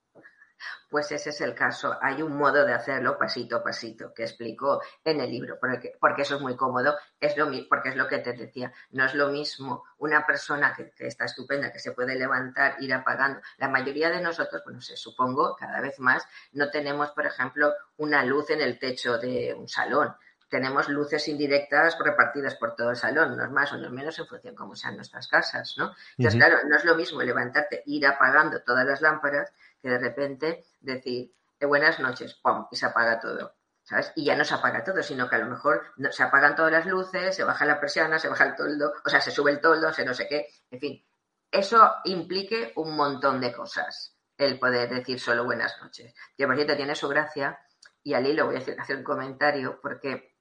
Pues ese es el caso. Hay un modo de hacerlo pasito a pasito que explico en el libro, porque, porque eso es muy cómodo, es lo, porque es lo que te decía. No es lo mismo una persona que, está estupenda, que se puede levantar, ir apagando. La mayoría de nosotros, bueno, se supongo, cada vez más, no tenemos, por ejemplo, una luz en el techo de un salón tenemos luces indirectas repartidas por todo el salón, no es más o no menos en función de cómo sean nuestras casas, ¿no? Entonces, claro, no es lo mismo levantarte, ir apagando todas las lámparas, que de repente decir, eh, buenas noches, ¡pum! y se apaga todo. ¿Sabes? Y ya no se apaga todo, sino que a lo mejor se apagan todas las luces, se baja la persiana, se baja el toldo, o sea, se sube el toldo, se no sé qué, en fin. Eso implique un montón de cosas, el poder decir solo buenas noches. Que por cierto tiene su gracia, y al hilo voy a hacer, hacer un comentario, porque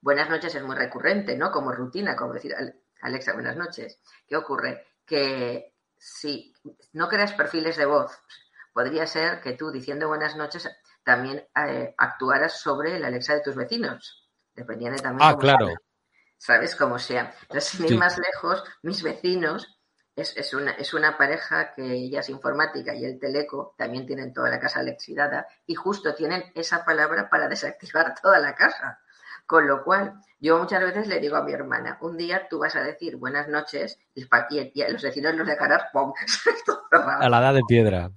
buenas noches es muy recurrente, ¿no? Como rutina, como decir, Alexa, buenas noches. ¿Qué ocurre? Que si no creas perfiles de voz, podría ser que tú diciendo buenas noches también eh, actuaras sobre la Alexa de tus vecinos. Dependiendo también. Ah, claro. ¿Sabes? Como sea. Entonces, sin ir más lejos, mis vecinos es, es, una, es una pareja que ella es informática y el teleco también tienen toda la casa alexidada y justo tienen esa palabra para desactivar toda la casa. Con lo cual, yo muchas veces le digo a mi hermana, un día tú vas a decir buenas noches y, y, los vecinos los dejarás ¡pum! a la edad de piedra.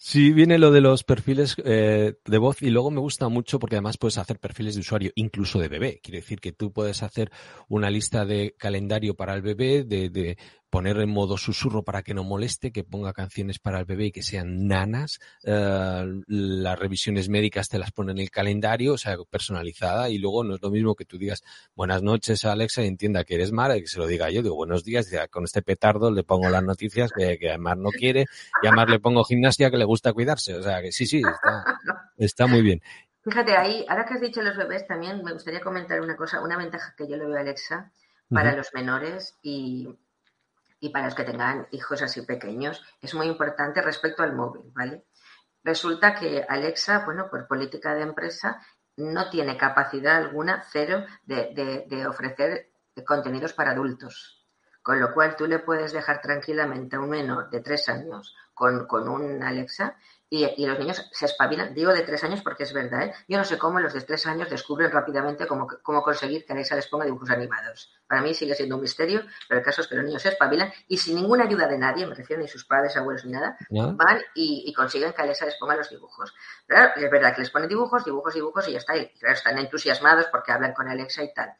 Sí, viene lo de los perfiles eh, de voz y luego me gusta mucho porque además puedes hacer perfiles de usuario, incluso de bebé. Quiere decir que tú puedes hacer una lista de calendario para el bebé, de, de poner en modo susurro para que no moleste, que ponga canciones para el bebé y que sean nanas. Eh, las revisiones médicas te las pone en el calendario, o sea, personalizada. Y luego no es lo mismo que tú digas buenas noches a Alexa y entienda que eres Mara y que se lo diga yo. Digo buenos días, y con este petardo le pongo las noticias que, que además no quiere y además le pongo gimnasia que le gusta cuidarse. O sea, que sí, sí, está, está muy bien. Fíjate, ahí, ahora que has dicho los bebés, también me gustaría comentar una cosa, una ventaja que yo le veo a Alexa para los menores y y para los que tengan hijos así pequeños, es muy importante respecto al móvil, ¿vale? Resulta que Alexa, bueno, por política de empresa, no tiene capacidad alguna, cero, de, de ofrecer contenidos para adultos. Con lo cual tú le puedes dejar tranquilamente a un menor de tres años con, con un Alexa y, los niños se espabilan, digo de tres años porque es verdad, ¿eh? yo no sé cómo los de tres años descubren rápidamente cómo, cómo conseguir que Alexa les ponga dibujos animados. Para mí sigue siendo un misterio, pero el caso es que los niños se espabilan y sin ninguna ayuda de nadie, me refiero ni sus padres, abuelos ni nada, van y, consiguen que Alexa les ponga los dibujos. Pero es verdad que les ponen dibujos, dibujos, dibujos y ya está. Y claro, están entusiasmados porque hablan con Alexa y tal.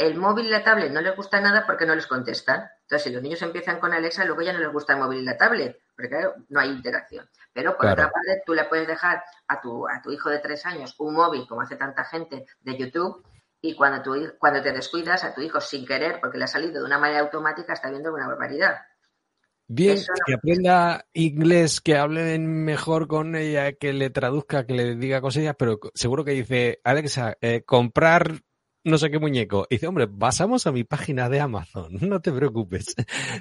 El móvil y la tablet no les gusta nada porque no les contestan. Entonces, si los niños empiezan con Alexa, luego ya no les gusta el móvil y la tablet, porque claro, no hay interacción. Pero por otra parte, tú le puedes dejar a tu, a tu hijo de tres años un móvil, como hace tanta gente, de YouTube, y cuando, tú, cuando te descuidas a tu hijo sin querer, porque le ha salido de una manera automática, está viendo una barbaridad. Bien, que aprenda inglés, que hable mejor con ella, que le traduzca, que le diga cosillas, pero seguro que dice, Alexa, eh, comprar no sé qué muñeco. Y dice, hombre, pasamos a mi página de Amazon, no te preocupes.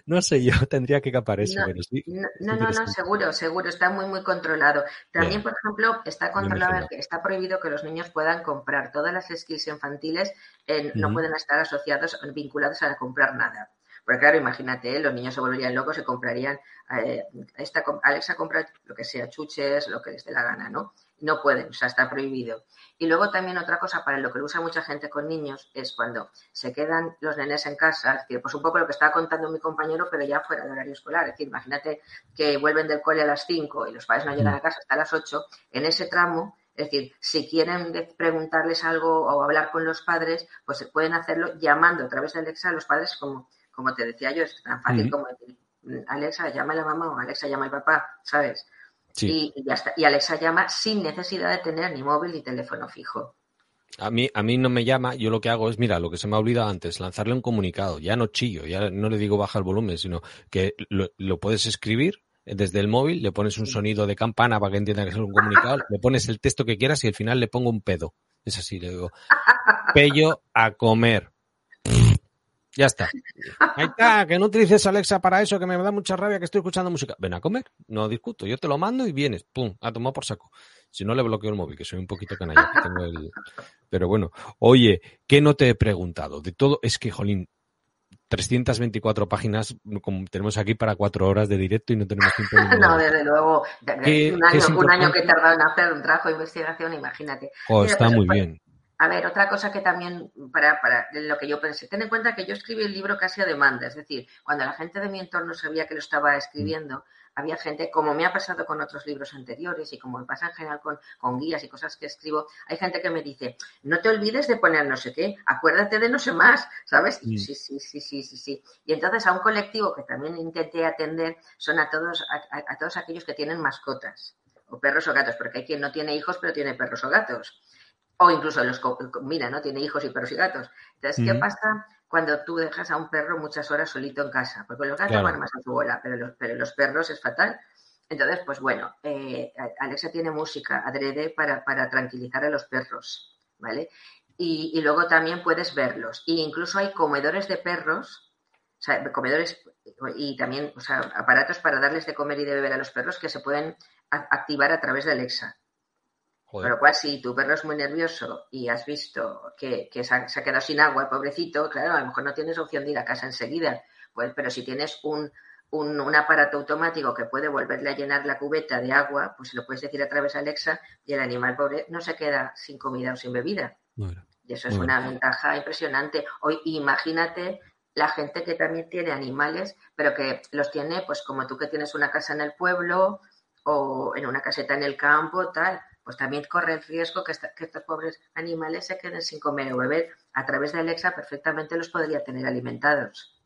No sé, yo tendría que capar eso, no, pero sí. No, no, no, seguro, seguro, está muy, muy controlado. También, por ejemplo, está controlado, está prohibido que los niños puedan comprar todas las skills infantiles, no pueden estar asociados, vinculados a comprar nada. Porque claro, imagínate, ¿eh? los niños se volverían locos, se comprarían, eh, esta, Alexa compra lo que sea, chuches, lo que les dé la gana, ¿no? No pueden, o sea, está prohibido. Y luego también otra cosa para lo que lo usa mucha gente con niños es cuando se quedan los nenes en casa, es decir, pues un poco lo que estaba contando mi compañero, pero ya fuera de horario escolar. Es decir, imagínate que vuelven del cole a las 5 y los padres no llegan a casa hasta las 8, en ese tramo es decir, si quieren preguntarles algo o hablar con los padres, pues pueden hacerlo llamando a través de Alexa a los padres, como, como te decía yo, es tan fácil como decir, Alexa, llama a la mamá o Alexa, llama al papá, ¿sabes? Y, ya está. Y Alexa llama sin necesidad de tener ni móvil ni teléfono fijo. A mí, a mí no me llama, yo lo que hago es, mira, lo que se me ha olvidado antes, lanzarle un comunicado. Ya no chillo, ya no le digo baja el volumen, sino que lo puedes escribir desde el móvil, le pones un sonido de campana para que entienda que es un comunicado, le pones el texto que quieras y al final le pongo un pedo. Es así, le digo, pello a comer. Ya está. Ahí está, que no utilices Alexa para eso, que me da mucha rabia que estoy escuchando música. Ven a comer, no discuto, yo te lo mando y vienes, pum, a tomar por saco. Si no le bloqueo el móvil, que soy un poquito canalla. Pero bueno, oye, ¿qué no te he preguntado? De todo, es que, jolín, 324 páginas, como tenemos aquí para cuatro horas de directo y no tenemos tiempo. no, desde luego. un, año, un año, que he tardado en hacer un trabajo de investigación, imagínate. Oh, está pues, muy pues, bien. A ver, otra cosa que también, para, para lo que yo pensé, ten en cuenta que yo escribí el libro casi a demanda, es decir, cuando la gente de mi entorno sabía que lo estaba escribiendo, había gente, como me ha pasado con otros libros anteriores y como me pasa en general con, con, guías y cosas que escribo, hay gente que me dice, no te olvides de poner no sé qué, acuérdate de no sé más, ¿sabes? sí, sí, sí, sí, sí, sí. Y entonces a un colectivo que también intenté atender son a todos, a, todos aquellos que tienen mascotas, o perros o gatos, porque hay quien no tiene hijos pero tiene perros o gatos. O incluso los, mira, ¿no? Tiene hijos y perros y gatos. Entonces, ¿qué pasa? cuando tú dejas a un perro muchas horas solito en casa, porque los gatos van más a su bola, pero los, pero los perros es fatal. Entonces, pues bueno, eh, Alexa tiene música adrede para, para tranquilizar a los perros, ¿vale? Y, luego también puedes verlos. E incluso hay comedores de perros, o sea, comedores y también o sea, aparatos para darles de comer y de beber a los perros que se pueden activar a través de Alexa. Con lo cual, si tu perro es muy nervioso y has visto que, se, ha, quedado sin agua, pobrecito, claro, a lo mejor no tienes opción de ir a casa enseguida. Pues, pero si tienes un, un, aparato automático que puede volverle a llenar la cubeta de agua, pues lo puedes decir a través de Alexa y el animal pobre no se queda sin comida o sin bebida. y eso es una ventaja impresionante. Hoy imagínate la gente que también tiene animales, pero que los tiene, pues como tú que tienes una casa en el pueblo o en una caseta en el campo, tal pues también corre el riesgo que, estos pobres animales se queden sin comer o beber. A través de Alexa perfectamente los podría tener alimentados.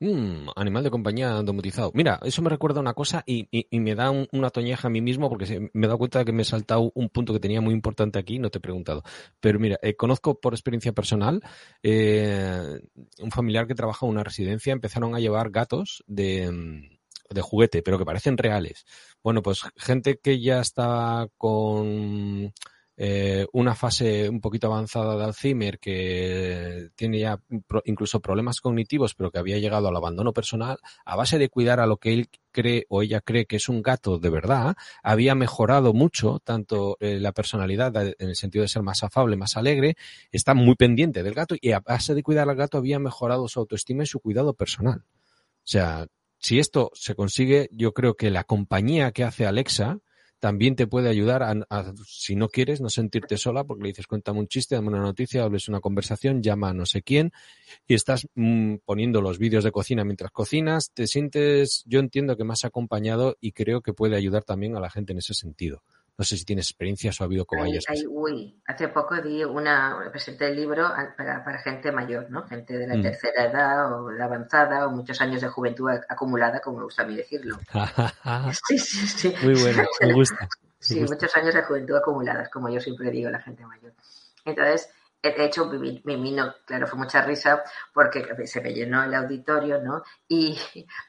Mm, animal de compañía domotizado. Mira, eso me recuerda una cosa y, me da una toñeja a mí mismo porque me he dado cuenta de que me he saltado un punto que tenía muy importante aquí no te he preguntado. Pero mira, eh, conozco por experiencia personal eh, un familiar que trabaja en una residencia, empezaron a llevar gatos de mm, de juguete, pero que parecen reales. Bueno, pues gente que ya está con eh, una fase un poquito avanzada de Alzheimer, que tiene ya incluso problemas cognitivos, pero que había llegado al abandono personal, a base de cuidar a lo que él cree o ella cree que es un gato de verdad, había mejorado mucho tanto eh, la personalidad en el sentido de ser más afable, más alegre, está muy pendiente del gato y a base de cuidar al gato había mejorado su autoestima y su cuidado personal. O sea, si esto se consigue, yo creo que la compañía que hace Alexa también te puede ayudar a, si no quieres, no sentirte sola, porque le dices, cuéntame un chiste, dame una noticia, hables una conversación, llama a no sé quién, y estás mm, poniendo los vídeos de cocina mientras cocinas, te sientes, yo entiendo que más acompañado y creo que puede ayudar también a la gente en ese sentido. No sé si tienes experiencias o ha habido cobayas. uy, hace poco di una, presenté el libro para, para gente mayor, ¿no? Gente de la mm. tercera edad o de avanzada o muchos años de juventud acumulada, como me gusta a mí decirlo. sí, sí, sí. Muy bueno, me gusta. sí, muchos años de juventud acumuladas, como yo siempre digo, la gente mayor. Entonces, de hecho, mi, claro, fue mucha risa porque se me llenó el auditorio, ¿no? Y,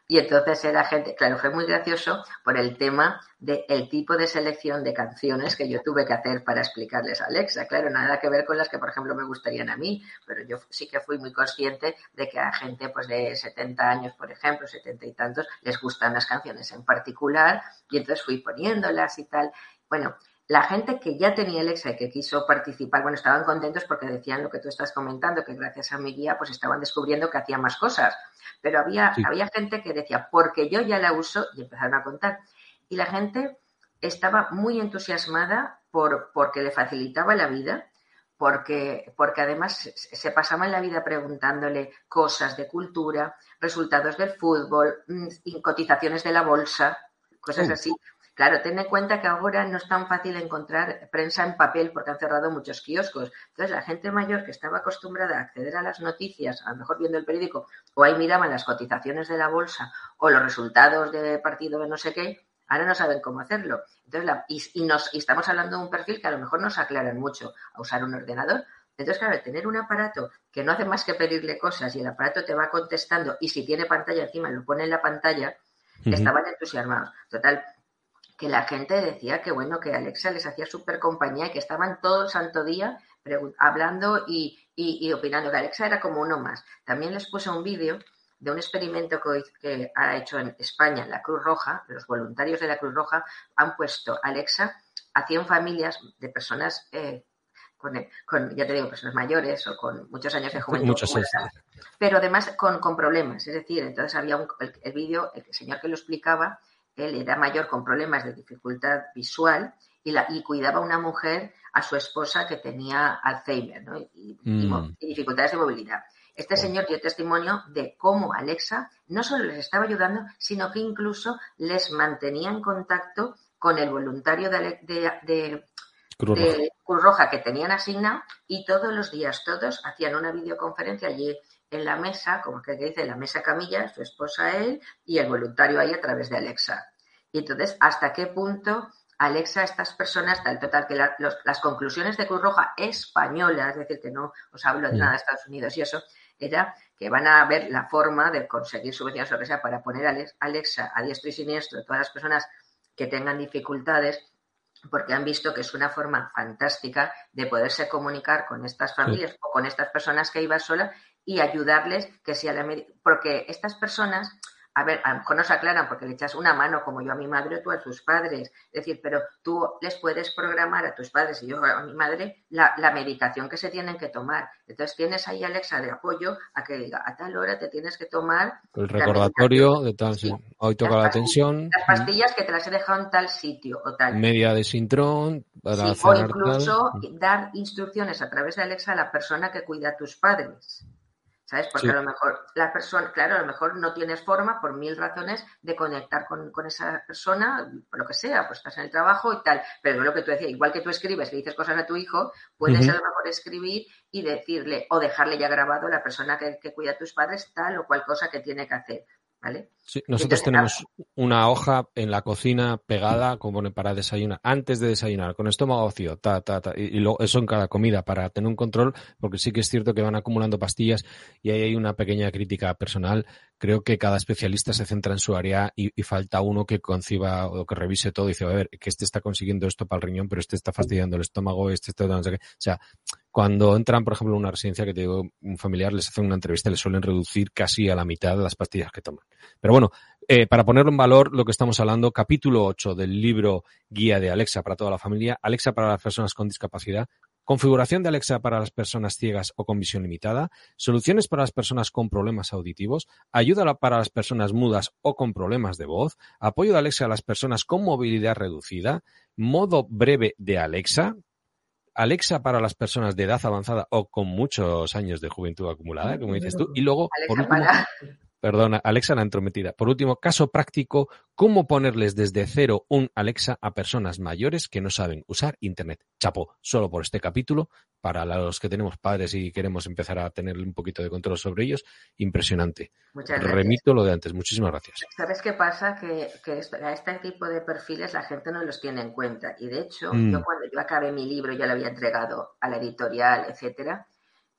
y entonces era gente, claro, fue muy gracioso por el tema del tipo de selección de canciones que yo tuve que hacer para explicarles a Alexa. Claro, nada que ver con las que, por ejemplo, me gustarían a mí, pero yo sí que fui muy consciente de que a gente pues de 70 años, por ejemplo, 70 y tantos, les gustan las canciones en particular y entonces fui poniéndolas y tal. Bueno, la gente que ya tenía Alexa y que quiso participar, bueno, estaban contentos porque decían lo que tú estás comentando, que gracias a mi guía pues estaban descubriendo que hacían más cosas. Pero había, había gente que decía, porque yo ya la uso, y empezaron a contar. Y la gente estaba muy entusiasmada por, porque le facilitaba la vida, porque, porque además se pasaba en la vida preguntándole cosas de cultura, resultados del fútbol, mm, cotizaciones de la bolsa, cosas así. Claro, ten en cuenta que ahora no es tan fácil encontrar prensa en papel porque han cerrado muchos kioscos. Entonces, la gente mayor que estaba acostumbrada a acceder a las noticias, a lo mejor viendo el periódico, o ahí miraban las cotizaciones de la bolsa o los resultados de partido de no sé qué, ahora no saben cómo hacerlo. Entonces, y, nos, y estamos hablando de un perfil que a lo mejor nos aclaran mucho a usar un ordenador. Entonces, claro, tener un aparato que no hace más que pedirle cosas y el aparato te va contestando y si tiene pantalla encima lo pone en la pantalla, estaban entusiasmados. Total, que la gente decía que bueno, que Alexa les hacía súper compañía y que estaban todo el santo día hablando y, opinando que Alexa era como uno más. También les puse un vídeo de un experimento que, ha hecho en España la Cruz Roja, los voluntarios de la Cruz Roja han puesto Alexa a 100 familias de personas eh, con, ya te digo, personas mayores o con muchos años de juventud. Muchos años. Pero además con, problemas. Es decir, entonces había un, el vídeo, el señor que lo explicaba, él era mayor con problemas de dificultad visual y, la, y cuidaba a una mujer, a su esposa que tenía Alzheimer y, mm. dificultades de movilidad. Este señor dio testimonio de cómo Alexa no solo les estaba ayudando, sino que incluso les mantenía en contacto con el voluntario de, Cruz, Roja. que tenían asignado y todos los días, todos hacían una videoconferencia allí en la mesa, como que dice, la mesa camilla, su esposa, él y el voluntario ahí a través de Alexa. Y entonces, ¿hasta qué punto Alexa, estas personas, tal total, que las conclusiones de Cruz Roja española, es decir, que no os hablo de nada de Estados Unidos y eso, era que van a ver la forma de conseguir subvenciones o que sea para poner Alexa a diestro y siniestro todas las personas que tengan dificultades porque han visto que es una forma fantástica de poderse comunicar con estas familias o con estas personas que iban solas y ayudarles que sea la porque estas personas a ver, a lo mejor no se aclaran porque le echas una mano como yo a mi madre o tú a tus padres. Es decir, pero tú les puedes programar a tus padres y yo a mi madre la, medicación que se tienen que tomar. Entonces tienes ahí Alexa de apoyo a que diga a tal hora te tienes que tomar. El recordatorio de tal, hoy toca la tensión. Las pastillas que te las he dejado en tal sitio o tal. Media de sintrón. Para o incluso dar instrucciones a través de Alexa a la persona que cuida a tus padres. ¿Sabes? Porque a lo mejor la persona, claro, a lo mejor no tienes forma por mil razones de conectar con, esa persona, por lo que sea, pues estás en el trabajo y tal. Pero lo que tú decías, igual que tú escribes y dices cosas a tu hijo, puedes a lo mejor escribir y decirle o dejarle ya grabado a la persona que, que cuida a tus padres tal o cual cosa que tiene que hacer. Sí, nosotros tenemos una hoja en la cocina pegada como para desayunar, antes de desayunar, con estómago vacío, ta, ta, ta, y, eso en cada comida para tener un control, porque sí que es cierto que van acumulando pastillas y ahí hay una pequeña crítica personal. Creo que cada especialista se centra en su área y, falta uno que conciba o que revise todo y dice, a ver, que este está consiguiendo esto para el riñón, pero este está fastidiando el estómago, este está... O sea, cuando entran, por ejemplo, en una residencia que te digo, un familiar les hacen una entrevista, les suelen reducir casi a la mitad las pastillas que toman. Pero bueno, eh, para ponerlo en valor lo que estamos hablando, capítulo 8 del libro Guía de Alexa para toda la familia, Alexa para las personas con discapacidad, configuración de Alexa para las personas ciegas o con visión limitada, soluciones para las personas con problemas auditivos, ayuda para las personas mudas o con problemas de voz, apoyo de Alexa a las personas con movilidad reducida, modo breve de Alexa, Alexa para las personas de edad avanzada o con muchos años de juventud acumulada, como dices tú. Y luego, por último, perdona, Alexa la entrometida. Por último, caso práctico, cómo ponerles desde cero un Alexa a personas mayores que no saben usar Internet. Chapo, solo por este capítulo, para los que tenemos padres y queremos empezar a tener un poquito de control sobre ellos, impresionante. Muchas gracias. Remito lo de antes. Muchísimas gracias. ¿Sabes qué pasa? Que, que a este tipo de perfiles la gente no los tiene en cuenta. Y de hecho, mm. yo cuando yo acabé mi libro, ya lo había entregado a la editorial, etcétera,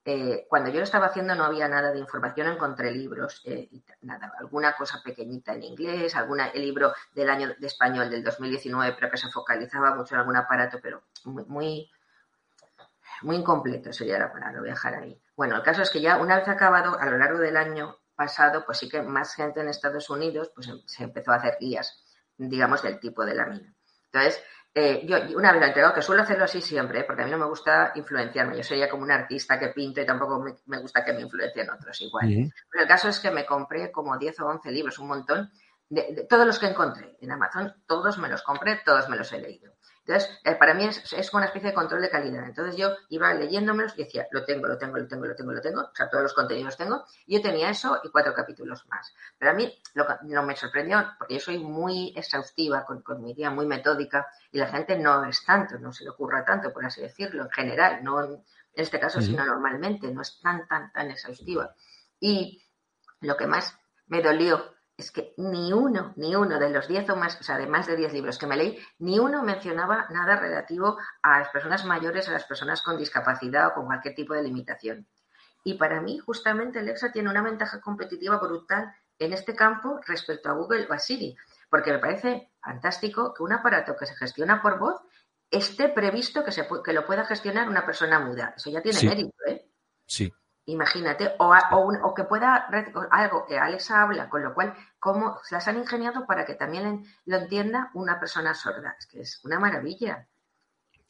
eh, cuando yo lo estaba haciendo no había nada de información, encontré libros, eh, nada, alguna cosa pequeñita en inglés, alguna, el libro del año de español del 2019, pero que se focalizaba mucho en algún aparato, pero muy, muy, incompleto, eso ya era para no viajar ahí. Bueno, el caso es que ya una vez acabado, a lo largo del año pasado, pues sí que más gente en Estados Unidos pues, se empezó a hacer guías, digamos, del tipo de la mina. Entonces, eh, yo una vez lo he entregado, que suelo hacerlo así siempre, porque a mí no me gusta influenciarme. Yo sería como un artista que pinto y tampoco me, gusta que me influencien otros igual. Pero el caso es que me compré como 10 o 11 libros, un montón, de, todos los que encontré en Amazon, todos me los compré, todos me los he leído. Entonces, eh, para mí es, es, una especie de control de calidad. Entonces yo iba leyéndomelos y decía, lo tengo, lo tengo, lo tengo, lo tengo, lo tengo. O sea, todos los contenidos tengo. Y yo tenía eso y cuatro capítulos más. Pero a mí lo, no me sorprendió, porque yo soy muy exhaustiva con, con, mi día, muy metódica, y la gente no es tanto, no se le ocurra tanto, por así decirlo, en general, no en, este caso, sino normalmente, no es tan, tan, tan exhaustiva. Y lo que más me dolió es que ni uno, ni uno de los diez o más, o sea, de más de diez libros que me leí, ni uno mencionaba nada relativo a las personas mayores, a las personas con discapacidad o con cualquier tipo de limitación. Y para mí, justamente, Alexa tiene una ventaja competitiva brutal en este campo respecto a Google o a Siri, porque me parece fantástico que un aparato que se gestiona por voz esté previsto que, se, que lo pueda gestionar una persona muda. Eso ya tiene mérito, ¿eh? Sí, Imagínate, o, o, que pueda algo que Alexa habla, con lo cual, ¿cómo se las han ingeniado para que también lo entienda una persona sorda? Es que es una maravilla.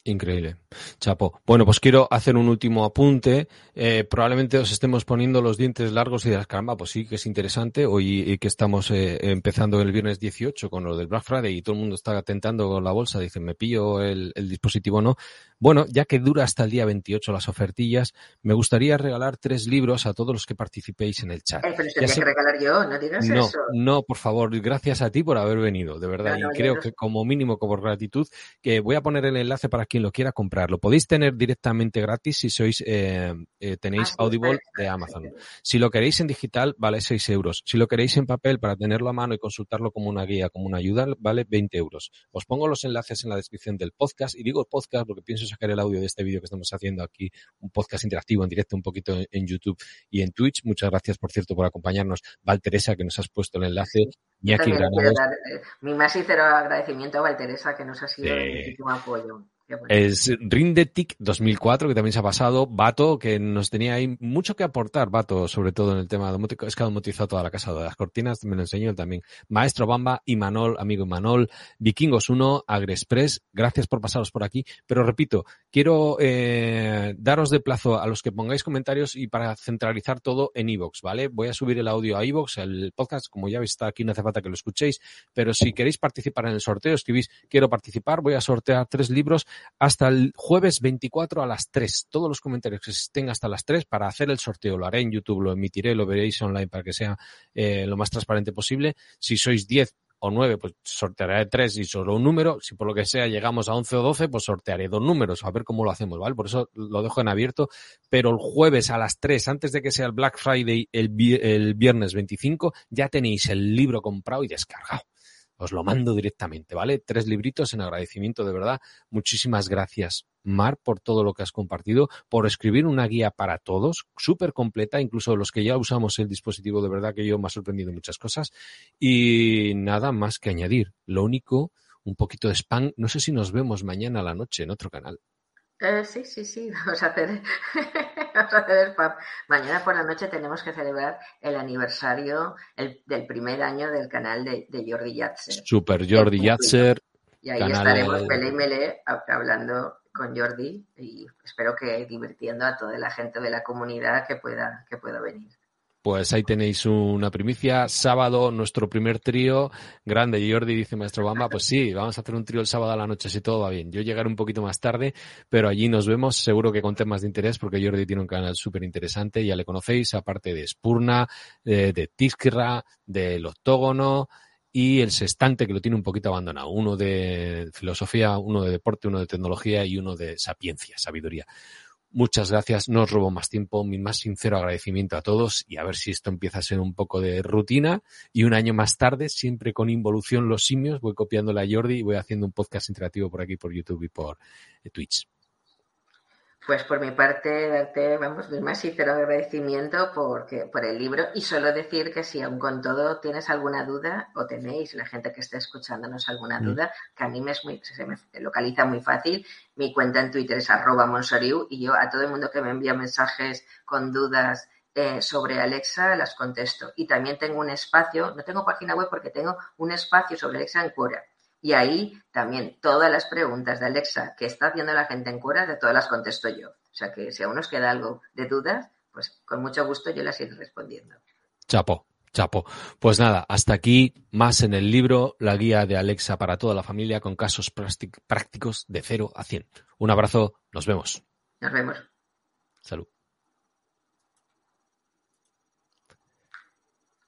Increíble. Chapo. Bueno, pues quiero hacer un último apunte. Eh, probablemente os estemos poniendo los dientes largos y las caramba, pues sí que es interesante. Hoy y que estamos eh, empezando el viernes 18 con lo del Black Friday y todo el mundo está atentando con la bolsa, dicen, me pillo el, el dispositivo no. Bueno, ya que dura hasta el día 28 las ofertillas, me gustaría regalar tres libros a todos los que participéis en el chat. Eh, pero que regalar yo, no digas no, eso. No, por favor, gracias a ti por haber venido, de verdad. y creo que como mínimo, como gratitud, que voy a poner el enlace para quien lo quiera comprar. Lo podéis tener directamente gratis si sois eh, eh, tenéis ah, Audible de Amazon. Si lo queréis en digital, vale 6 euros. Si lo queréis en papel para tenerlo a mano y consultarlo como una guía, como una ayuda, vale 20 euros. Os pongo los enlaces en la descripción del podcast y digo podcast porque pienso sacar el audio de este vídeo que estamos haciendo aquí, un podcast interactivo en directo un poquito en, YouTube y en Twitch. Muchas gracias, por cierto, por acompañarnos. Valteresa, que nos has puesto el enlace. Iñaki Granados. Eh, mi más sincero agradecimiento a Valteresa, que nos ha sido de muchísimo apoyo. Es Rindetic 2004, que también se ha pasado. Bato, que nos tenía ahí mucho que aportar, Bato, sobre todo en el tema domótico. Es que ha domotizado toda la casa de las cortinas, me lo enseñó también. Maestro Bamba, Imanol, amigo Imanol, Vikingos 1, Agrexpress, gracias por pasaros por aquí. Pero repito, quiero eh, daros de plazo a los que pongáis comentarios y para centralizar todo en iVoox, ¿vale? Voy a subir el audio a iVoox, el podcast, como ya veis está aquí, no hace falta que lo escuchéis, pero si queréis participar en el sorteo, escribís quiero participar, voy a sortear tres libros hasta el jueves 24 a las 3. Todos los comentarios que estén hasta las 3 para hacer el sorteo. Lo haré en YouTube, lo emitiré, lo veréis online para que sea eh, lo más transparente posible. Si sois 10 o 9, pues sortearé 3 y solo un número. Si por lo que sea llegamos a 11 o 12, pues sortearé dos números. A ver cómo lo hacemos, ¿vale? Por eso lo dejo en abierto. Pero el jueves a las 3, antes de que sea el Black Friday, el, el viernes 25, ya tenéis el libro comprado y descargado os lo mando directamente, ¿vale? Tres libritos en agradecimiento, de verdad. Muchísimas gracias, Mar, por todo lo que has compartido, por escribir una guía para todos, súper completa, incluso los que ya usamos el dispositivo, de verdad que yo me ha sorprendido muchas cosas. Y nada más que añadir. Lo único, un poquito de spam. No sé si nos vemos mañana a la noche en otro canal. Eh, sí, sí, sí, vamos a hacer, vamos a hacer spam. Mañana por la noche tenemos que celebrar el aniversario del primer año del canal de, Jordi Yatzer. Super Jordi Yatzer. Y ahí estaremos Pele y Mele hablando con Jordi y espero que divirtiendo a toda la gente de la comunidad que pueda, que pueda venir. Pues ahí tenéis una primicia. Sábado, nuestro primer trío. Grande, Jordi dice Maestro Bamba. Pues sí, vamos a hacer un trío el sábado a la noche si todo va bien. Yo llegaré un poquito más tarde, pero allí nos vemos seguro que con temas de interés porque Jordi tiene un canal súper interesante. Ya le conocéis, aparte de Spurna, de, de del Octógono y el Sextante que lo tiene un poquito abandonado. Uno de filosofía, uno de deporte, uno de tecnología y uno de sapiencia, sabiduría. Muchas gracias, no os robo más tiempo, mi más sincero agradecimiento a todos y a ver si esto empieza a ser un poco de rutina y un año más tarde, siempre con involución los simios, voy copiándole a Jordi y voy haciendo un podcast interactivo por aquí, por YouTube y por eh, Twitch. Pues por mi parte, darte, vamos, mi más sincero agradecimiento porque, por el libro y solo decir que si aún con todo tienes alguna duda o tenéis, la gente que esté escuchándonos alguna mm. duda, que a mí me, es muy, se me localiza muy fácil. Mi cuenta en Twitter es arroba monsoriu y yo a todo el mundo que me envía mensajes con dudas eh, sobre Alexa las contesto. Y también tengo un espacio, no tengo página web porque tengo un espacio sobre Alexa en Quora Y ahí también todas las preguntas de Alexa que está haciendo la gente en cura, de todas las contesto yo. O sea que si aún nos queda algo de dudas, pues con mucho gusto yo las iré respondiendo. Chapo, chapo. Pues nada, hasta aquí más en el libro La guía de Alexa para toda la familia con casos prácticos de 0 a 100. Un abrazo, nos vemos. Nos vemos. Salud.